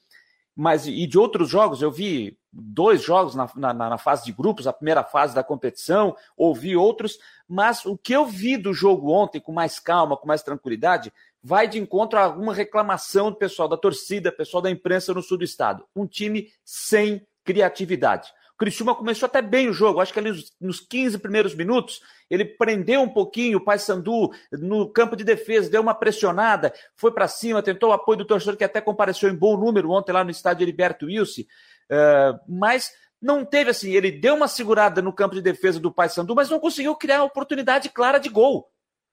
mas e de outros jogos, eu vi dois jogos na, na, na, fase de grupos, a primeira fase da competição, ouvi outros, mas o que eu vi do jogo ontem, com mais calma, com mais tranquilidade, vai de encontro a alguma reclamação do pessoal da torcida, pessoal da imprensa no sul do estado. Um time sem criatividade. Criciúma começou até bem o jogo, acho que ali nos 15 primeiros minutos, ele prendeu um pouquinho o Paysandu no campo de defesa, deu uma pressionada, foi para cima, tentou o apoio do torcedor que até compareceu em bom número ontem lá no estádio Heriberto Wilson, uh, mas não teve assim, ele deu uma segurada no campo de defesa do Paysandu, mas não conseguiu criar oportunidade clara de gol.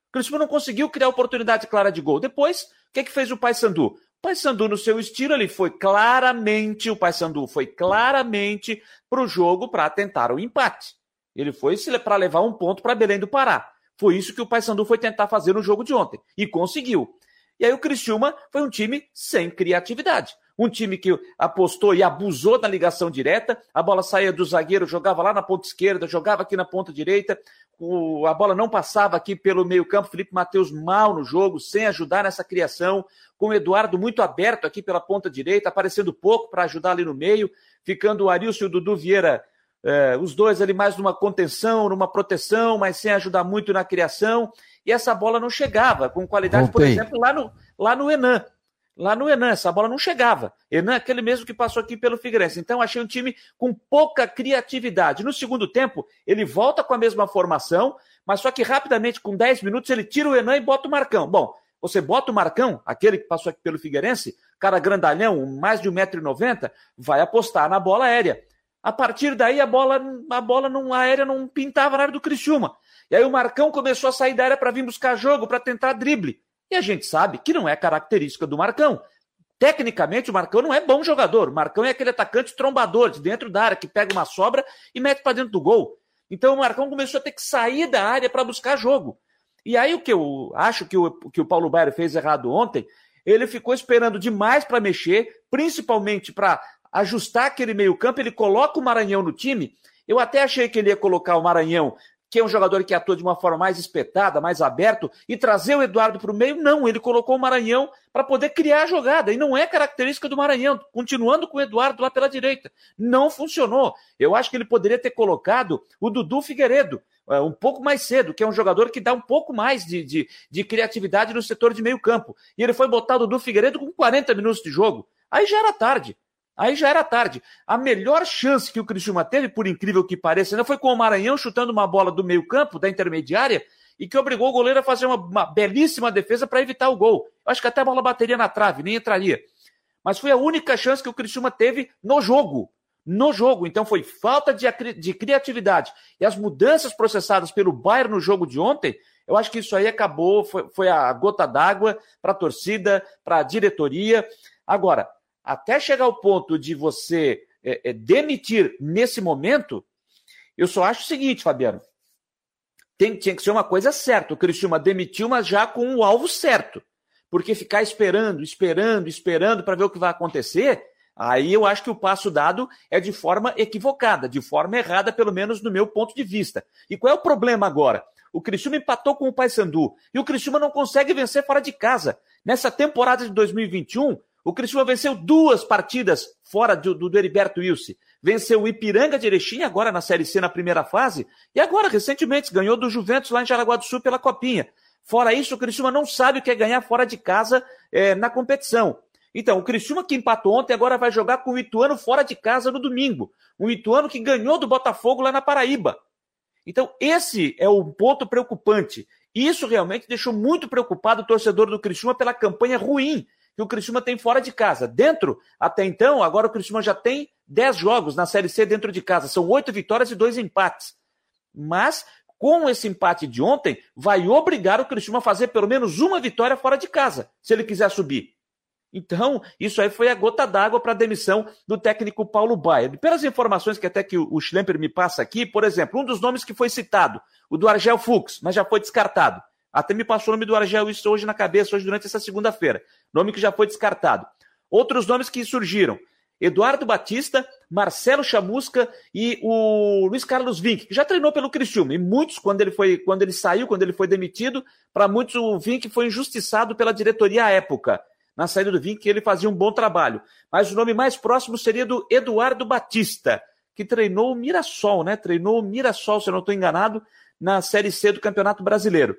O Criciúma não conseguiu criar oportunidade clara de gol. Depois, o que, é que fez o Paysandu? Paysandu, no seu estilo, ele foi claramente, o Paysandu foi claramente para o jogo para tentar o empate. Ele foi para levar um ponto para Belém do Pará. Foi isso que o Paysandu foi tentar fazer no jogo de ontem. E conseguiu. E aí o Criciúma foi um time sem criatividade. Um time que apostou e abusou da ligação direta. A bola saía do zagueiro, jogava lá na ponta esquerda, jogava aqui na ponta direita. O, a bola não passava aqui pelo meio-campo. Felipe Matheus mal no jogo, sem ajudar nessa criação. Com o Eduardo muito aberto aqui pela ponta direita, aparecendo pouco para ajudar ali no meio. Ficando o Arilson e o Dudu Vieira, eh, os dois ali mais numa contenção, numa proteção, mas sem ajudar muito na criação. E essa bola não chegava com qualidade, Voltei. por exemplo, lá no, lá no Enan lá no Enan. Essa bola não chegava. Enan é aquele mesmo que passou aqui pelo Figueirense. Então, achei um time com pouca criatividade. No segundo tempo, ele volta com a mesma formação, mas só que rapidamente, com 10 minutos, ele tira o Enan e bota o Marcão. Bom, você bota o Marcão, aquele que passou aqui pelo Figueirense, cara grandalhão, mais de 1,90m, vai apostar na bola aérea. A partir daí, a bola, a bola não, a aérea não pintava na área do Criciúma. E aí o Marcão começou a sair da área para vir buscar jogo, para tentar drible. E a gente sabe que não é característica do Marcão. Tecnicamente, o Marcão não é bom jogador. O Marcão é aquele atacante trombador de dentro da área, que pega uma sobra e mete para dentro do gol. Então o Marcão começou a ter que sair da área para buscar jogo. E aí o que eu acho que o, que o Paulo Baier fez errado ontem, ele ficou esperando demais para mexer, principalmente para ajustar aquele meio-campo. Ele coloca o Maranhão no time. Eu até achei que ele ia colocar o Maranhão que é um jogador que atua de uma forma mais espetada, mais aberto, e trazer o Eduardo para o meio, não, ele colocou o Maranhão para poder criar a jogada, e não é característica do Maranhão, continuando com o Eduardo lá pela direita. Não funcionou. Eu acho que ele poderia ter colocado o Dudu Figueiredo, é, um pouco mais cedo, que é um jogador que dá um pouco mais de, de, de criatividade no setor de meio campo. E ele foi botar o Dudu Figueiredo com 40 minutos de jogo. Aí já era tarde. Aí já era tarde. A melhor chance que o Criciúma teve, por incrível que pareça, ainda foi com o Maranhão chutando uma bola do meio-campo, da intermediária, e que obrigou o goleiro a fazer uma, uma belíssima defesa para evitar o gol. Eu acho que até a bola bateria na trave, nem entraria. Mas foi a única chance que o Criciúma teve no jogo. No jogo. Então foi falta de, de criatividade. E as mudanças processadas pelo Bayern no jogo de ontem, eu acho que isso aí acabou, foi, foi a gota d'água para a torcida, para a diretoria. Agora, até chegar ao ponto de você é, é, demitir nesse momento, eu só acho o seguinte, Fabiano. Tem, tinha que ser uma coisa certa. O Cristiúma demitiu, mas já com o alvo certo. Porque ficar esperando, esperando, esperando para ver o que vai acontecer, aí eu acho que o passo dado é de forma equivocada, de forma errada, pelo menos no meu ponto de vista. E qual é o problema agora? O Criciúma empatou com o Paysandu e o Criciúma não consegue vencer fora de casa. Nessa temporada de 2021, o Criciúma venceu duas partidas fora do, do, do Heriberto Wilson. Venceu o Ipiranga de Erechim, agora na Série C na primeira fase, e agora, recentemente, ganhou do Juventus lá em Jaraguá do Sul pela Copinha. Fora isso, o Criciúma não sabe o que é ganhar fora de casa é, na competição. Então, o Criciúma que empatou ontem agora vai jogar com o Ituano fora de casa no domingo. Um Ituano que ganhou do Botafogo lá na Paraíba. Então, esse é o ponto preocupante. Isso realmente deixou muito preocupado o torcedor do Criciúma pela campanha ruim que o Criciúma tem fora de casa. Dentro, até então, agora o Criciúma já tem 10 jogos na Série C dentro de casa. São oito vitórias e dois empates. Mas, com esse empate de ontem, vai obrigar o Criciúma a fazer pelo menos uma vitória fora de casa, se ele quiser subir. Então, isso aí foi a gota d'água para a demissão do técnico Paulo Baia. Pelas informações que até que o Schlemper me passa aqui, por exemplo, um dos nomes que foi citado, o do Argel Fux, mas já foi descartado. Até me passou o nome do Argel isso hoje na cabeça, hoje durante essa segunda-feira. Nome que já foi descartado. Outros nomes que surgiram. Eduardo Batista, Marcelo Chamusca e o Luiz Carlos Vink, que já treinou pelo Criciúma. E muitos, quando ele, foi, quando ele saiu, quando ele foi demitido, para muitos o Vink foi injustiçado pela diretoria à época. Na saída do Vink, ele fazia um bom trabalho. Mas o nome mais próximo seria do Eduardo Batista, que treinou o Mirassol, né? Treinou o Mirassol, se eu não estou enganado, na Série C do Campeonato Brasileiro.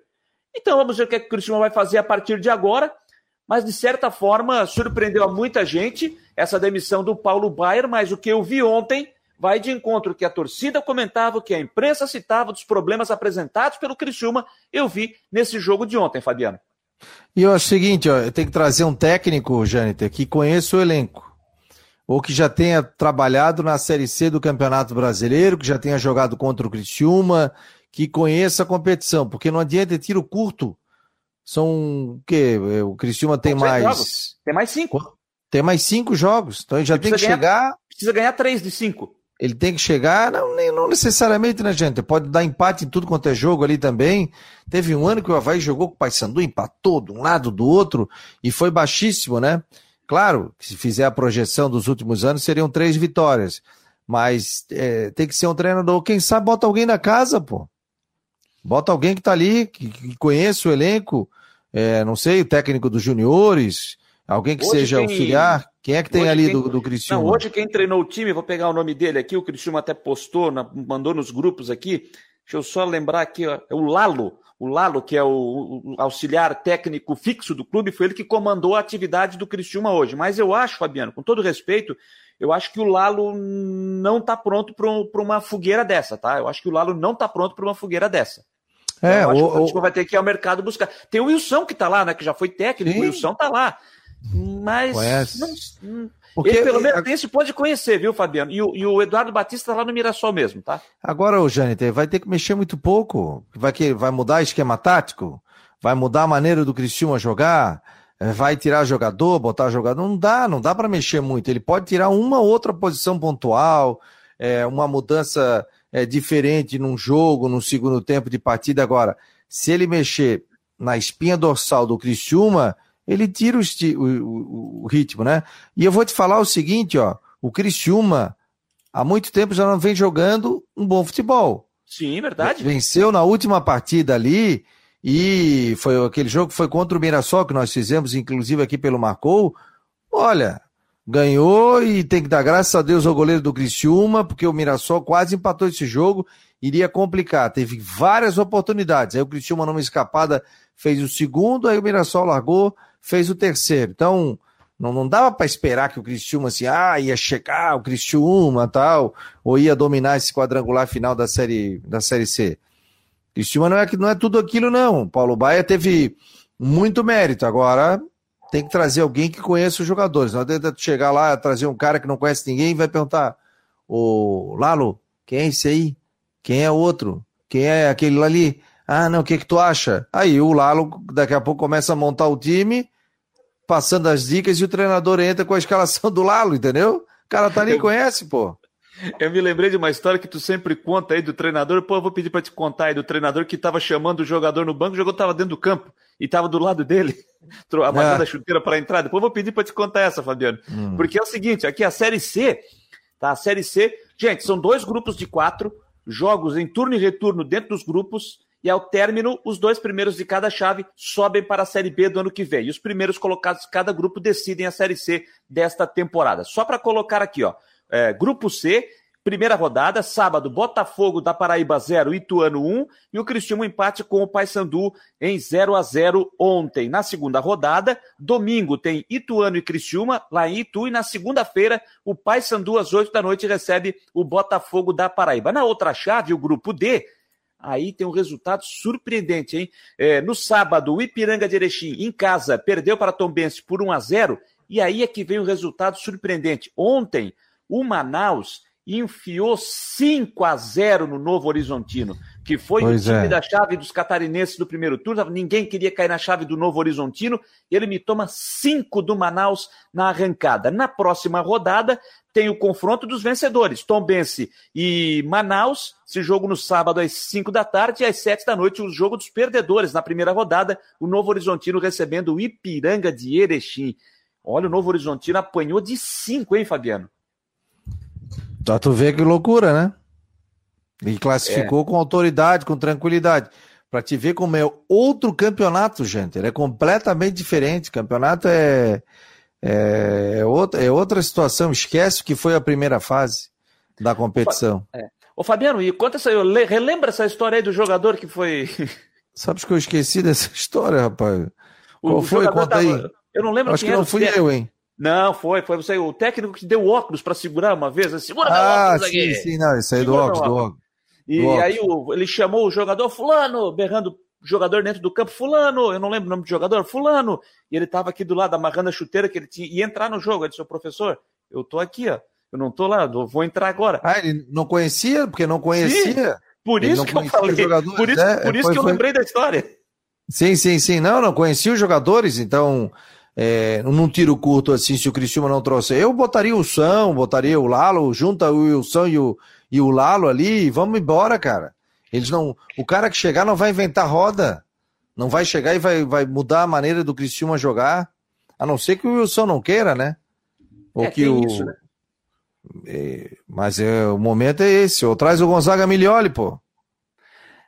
Então vamos ver o que, é que o Cristiano vai fazer a partir de agora. Mas, de certa forma, surpreendeu a muita gente essa demissão do Paulo Baier, mas o que eu vi ontem vai de encontro que a torcida comentava, que a imprensa citava dos problemas apresentados pelo Criciúma, eu vi nesse jogo de ontem, Fabiano. E é o seguinte, ó, eu tenho que trazer um técnico, Jâniter, que conheça o elenco, ou que já tenha trabalhado na Série C do Campeonato Brasileiro, que já tenha jogado contra o Criciúma, que conheça a competição, porque não adianta tiro curto. São o quê? O Cristiúma tem mais. Jogos. Tem mais cinco. Tem mais cinco jogos. Então ele já ele tem que ganhar, chegar. Precisa ganhar três de cinco. Ele tem que chegar, não, nem, não necessariamente, né, gente? Pode dar empate em tudo quanto é jogo ali também. Teve um ano que o Havaí jogou com o Paysandu, empatou de um lado do outro e foi baixíssimo, né? Claro, que se fizer a projeção dos últimos anos, seriam três vitórias. Mas é, tem que ser um treinador. Quem sabe bota alguém na casa, pô. Bota alguém que está ali, que, que conheça o elenco, é, não sei, o técnico dos juniores, alguém que hoje seja tem... auxiliar. Quem é que tem hoje ali quem... do, do Criciúma? Não, hoje quem treinou o time, vou pegar o nome dele aqui, o Criciúma até postou, na, mandou nos grupos aqui. Deixa eu só lembrar aqui, ó, é o Lalo. O Lalo, que é o, o, auxiliar técnico fixo do clube, foi ele que comandou a atividade do Criciúma hoje. Mas eu acho, Fabiano, com todo respeito, eu acho que o Lalo não está pronto para uma fogueira dessa, tá? Eu acho que o Lalo não está pronto para uma fogueira dessa. É, então, o, o, o vai ter que ir ao mercado buscar. Tem o Wilson que está lá, né? Que já foi técnico, Sim. o Wilson está lá. Mas. Não, Porque, ele pelo menos tem esse ponto de conhecer, viu, Fabiano? E o, e o Eduardo Batista está lá no Mirassol mesmo, tá? Agora, o Jâniter, vai ter que mexer muito pouco. Vai, que, vai mudar esquema tático? Vai mudar a maneira do Cristiano jogar? Vai tirar jogador, botar jogador? Não dá, não dá para mexer muito. Ele pode tirar uma outra posição pontual, é, uma mudança é, diferente num jogo, num segundo tempo de partida. Agora, se ele mexer na espinha dorsal do Criciúma, ele tira o, o, o, ritmo, né? E eu vou te falar o seguinte, ó, o Criciúma há muito tempo já não vem jogando um bom futebol. Sim, verdade. Venceu na última partida ali e foi aquele jogo foi contra o Mirassol que nós fizemos, inclusive aqui pelo Marcou. Olha, ganhou e tem que dar graças a Deus ao goleiro do Criciúma, porque o Mirassol quase empatou esse jogo, iria complicar. Teve várias oportunidades. Aí o Criciúma numa escapada fez o segundo, aí o Mirassol largou, fez o terceiro. Então, Não, não dava para esperar que o Cristiúma assim, ah, ia chegar o Cristiúma tal, ou ia dominar esse quadrangular final da série da série C. Cristiúma não é não é tudo aquilo não. Paulo Baia teve muito mérito. Agora tem que trazer alguém que conheça os jogadores. Não adianta chegar lá, trazer um cara que não conhece ninguém e vai perguntar: Ô Lalo, quem é esse aí? Quem é outro? Quem é aquele ali? Ah, não, o que, que tu acha? Aí o Lalo daqui a pouco começa a montar o time passando as dicas e o treinador entra com a escalação do Lalo, entendeu? O cara tá nem eu, conhece, pô. Eu me lembrei de uma história que tu sempre conta aí do treinador. Pô, eu vou pedir para te contar aí do treinador que tava chamando o jogador no banco, o jogador tava dentro do campo e tava do lado dele, amarrando ah. a chuteira para entrar. Depois eu vou pedir para te contar essa, Fabiano. Hum. Porque é o seguinte, aqui a Série C, tá? A Série C, gente, são dois grupos de quatro, jogos em turno e retorno dentro dos grupos e ao término, os dois primeiros de cada chave sobem para a Série B do ano que vem. E os primeiros colocados de cada grupo decidem a Série C desta temporada. Só para colocar aqui, ó, é, Grupo C, primeira rodada, sábado, Botafogo da Paraíba 0, Ituano 1, e o Cristiano empate com o Paysandu em 0 a 0 ontem. Na segunda rodada, domingo tem Ituano e Criciúma, lá em Itu, e na segunda-feira, o Paysandu às 8 da noite recebe o Botafogo da Paraíba. Na outra chave, o grupo D, Aí tem um resultado surpreendente, hein? É, no sábado, o Ipiranga de Erechim, em casa, perdeu para Tombense por 1 a 0 e aí é que veio um resultado surpreendente. Ontem, o Manaus enfiou 5 a 0 no Novo Horizontino, que foi pois o time é. da chave dos catarinenses do primeiro turno. Ninguém queria cair na chave do Novo Horizontino. Ele me toma 5 do Manaus na arrancada. Na próxima rodada, tem o confronto dos vencedores, Tombense e Manaus. Esse jogo no sábado às 5 da tarde e às 7 da noite o jogo dos perdedores na primeira rodada, o Novo Horizontino recebendo o Ipiranga de Erechim. Olha, o Novo Horizontino apanhou de 5, hein, Fabiano? Tá tu vê que loucura, né? E classificou é. com autoridade, com tranquilidade. Para te ver como é outro campeonato, gente. Ele é completamente diferente. Campeonato é é, é, outra, é outra situação. Esquece que foi a primeira fase da competição. É. Ô Fabiano, e conta essa, relembra essa história aí do jogador que foi. Sabes que eu esqueci dessa história, rapaz. O Qual foi? Conta tava... aí. Eu não lembro Acho que não fui eu, hein? Não, foi, foi você, o técnico que deu óculos para segurar uma vez, assim, segura ah, óculos sim, aqui. sim, não, isso aí do óculos, do óculos. E do aí o, ele chamou o jogador fulano, berrando jogador dentro do campo, fulano, eu não lembro o nome do jogador, fulano, e ele estava aqui do lado amarrando a chuteira que ele tinha, ia entrar no jogo, ele disse, professor, eu tô aqui, ó, eu não tô lá, vou entrar agora. Ah, ele não conhecia, porque não conhecia? Sim, por isso que eu falei, por isso, é, por isso foi, que eu foi... lembrei da história. Sim, sim, sim, não, não conhecia os jogadores, então, é, num tiro curto assim, se o Cristiano não trouxe, eu botaria o São, botaria o Lalo, junta o Wilson e o, e o Lalo ali, e vamos embora, cara. Eles não. O cara que chegar não vai inventar roda. Não vai chegar e vai, vai mudar a maneira do Cristiúma jogar. A não ser que o Wilson não queira, né? Ou é, que o. Isso, né? É, mas é, o momento é esse. Ou traz o Gonzaga Milioli, pô.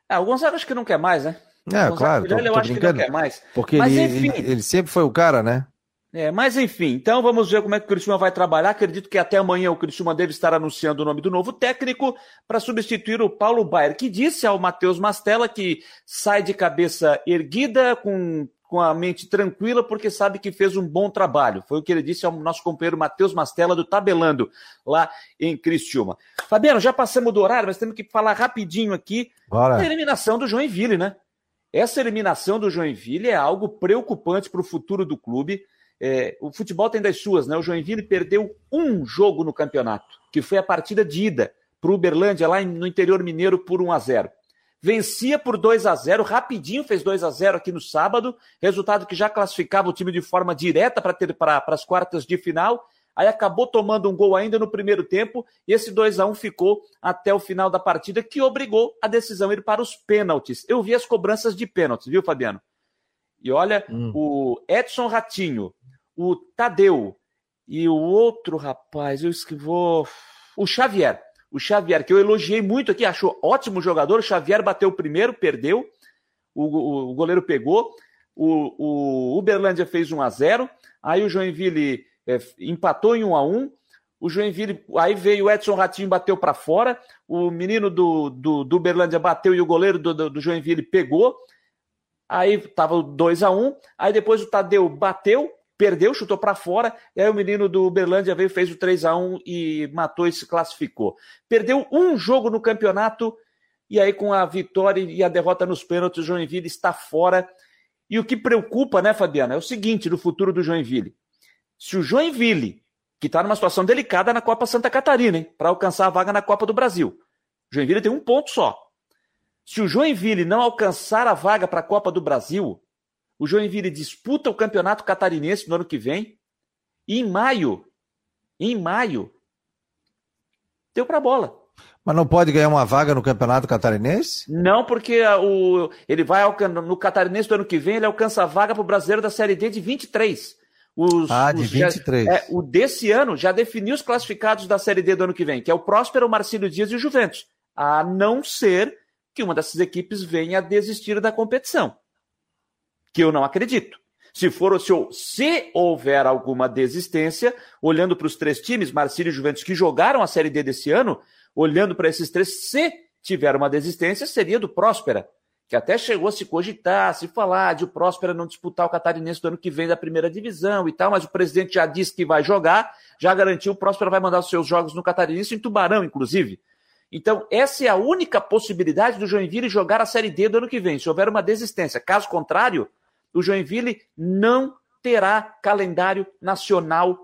Ah, o Gonzaga acho que não quer mais, né? É, claro. Tô, tô eu acho que não quer mais. Porque mas, ele, ele, ele sempre foi o cara, né? É, mas enfim, então vamos ver como é que o Criciúma vai trabalhar. Acredito que até amanhã o Criciúma deve estar anunciando o nome do novo técnico para substituir o Paulo Baier, que disse ao Matheus Mastella que sai de cabeça erguida, com, com a mente tranquila, porque sabe que fez um bom trabalho. Foi o que ele disse ao nosso companheiro Matheus Mastella do Tabelando, lá em Criciúma. Fabiano, já passamos do horário, mas temos que falar rapidinho aqui Bora. da eliminação do Joinville, né? Essa eliminação do Joinville é algo preocupante para o futuro do clube. É, o futebol tem das suas, né? O Joinville perdeu um jogo no campeonato, que foi a partida de ida para o Uberlândia, lá no interior mineiro, por 1 a 0 Vencia por 2 a 0 rapidinho fez 2 a 0 aqui no sábado, resultado que já classificava o time de forma direta para as quartas de final. Aí acabou tomando um gol ainda no primeiro tempo, e esse 2 a 1 ficou até o final da partida, que obrigou a decisão a ir para os pênaltis. Eu vi as cobranças de pênaltis, viu, Fabiano? E olha, hum. o Edson Ratinho o Tadeu e o outro rapaz, eu esquivou. O Xavier. O Xavier, que eu elogiei muito aqui, achou ótimo jogador. O Xavier bateu o primeiro, perdeu. O, o, o goleiro pegou. O, o Uberlândia fez 1 a 0 Aí o Joinville é, empatou em 1 a 1 o Joinville, aí veio o Edson Ratinho, bateu para fora, o menino do, do, do Uberlândia bateu e o goleiro do, do, do Joinville pegou, aí tava 2 a 1 aí depois o Tadeu bateu, perdeu, chutou para fora, e aí o menino do Uberlândia veio, fez o 3 a 1 e matou e se classificou. Perdeu um jogo no campeonato, e aí com a vitória e a derrota nos pênaltis, o Joinville está fora. E o que preocupa, né, Fabiana, é o seguinte do futuro do Joinville. Se o Joinville, que está numa situação delicada na Copa Santa Catarina, para alcançar a vaga na Copa do Brasil, o Joinville tem um ponto só. Se o Joinville não alcançar a vaga para a Copa do Brasil, o Joinville disputa o Campeonato Catarinense no ano que vem e em maio, em maio, deu para a bola. Mas não pode ganhar uma vaga no Campeonato Catarinense? Não, porque o, ele vai no Catarinense do ano que vem, ele alcança a vaga para o brasileiro da Série D de 23. Os, ah, de 23. Já, é, o desse ano já definiu os classificados da Série D do ano que vem, que é o Próspero, o Marcílio Dias e o Juventus. A não ser que uma dessas equipes venha a desistir da competição. Que eu não acredito. Se for se, se houver alguma desistência, olhando para os três times, Marcílio e Juventus, que jogaram a Série D desse ano, olhando para esses três, se tiver uma desistência, seria do Próspera, que até chegou a se cogitar, se falar de o Próspera não disputar o Catarinense do ano que vem da primeira divisão e tal, mas o presidente já disse que vai jogar, já garantiu, o Próspera vai mandar os seus jogos no Catarinense, em Tubarão, inclusive. Então, essa é a única possibilidade do Joinville jogar a Série D do ano que vem, se houver uma desistência. Caso contrário, o Joinville não terá calendário nacional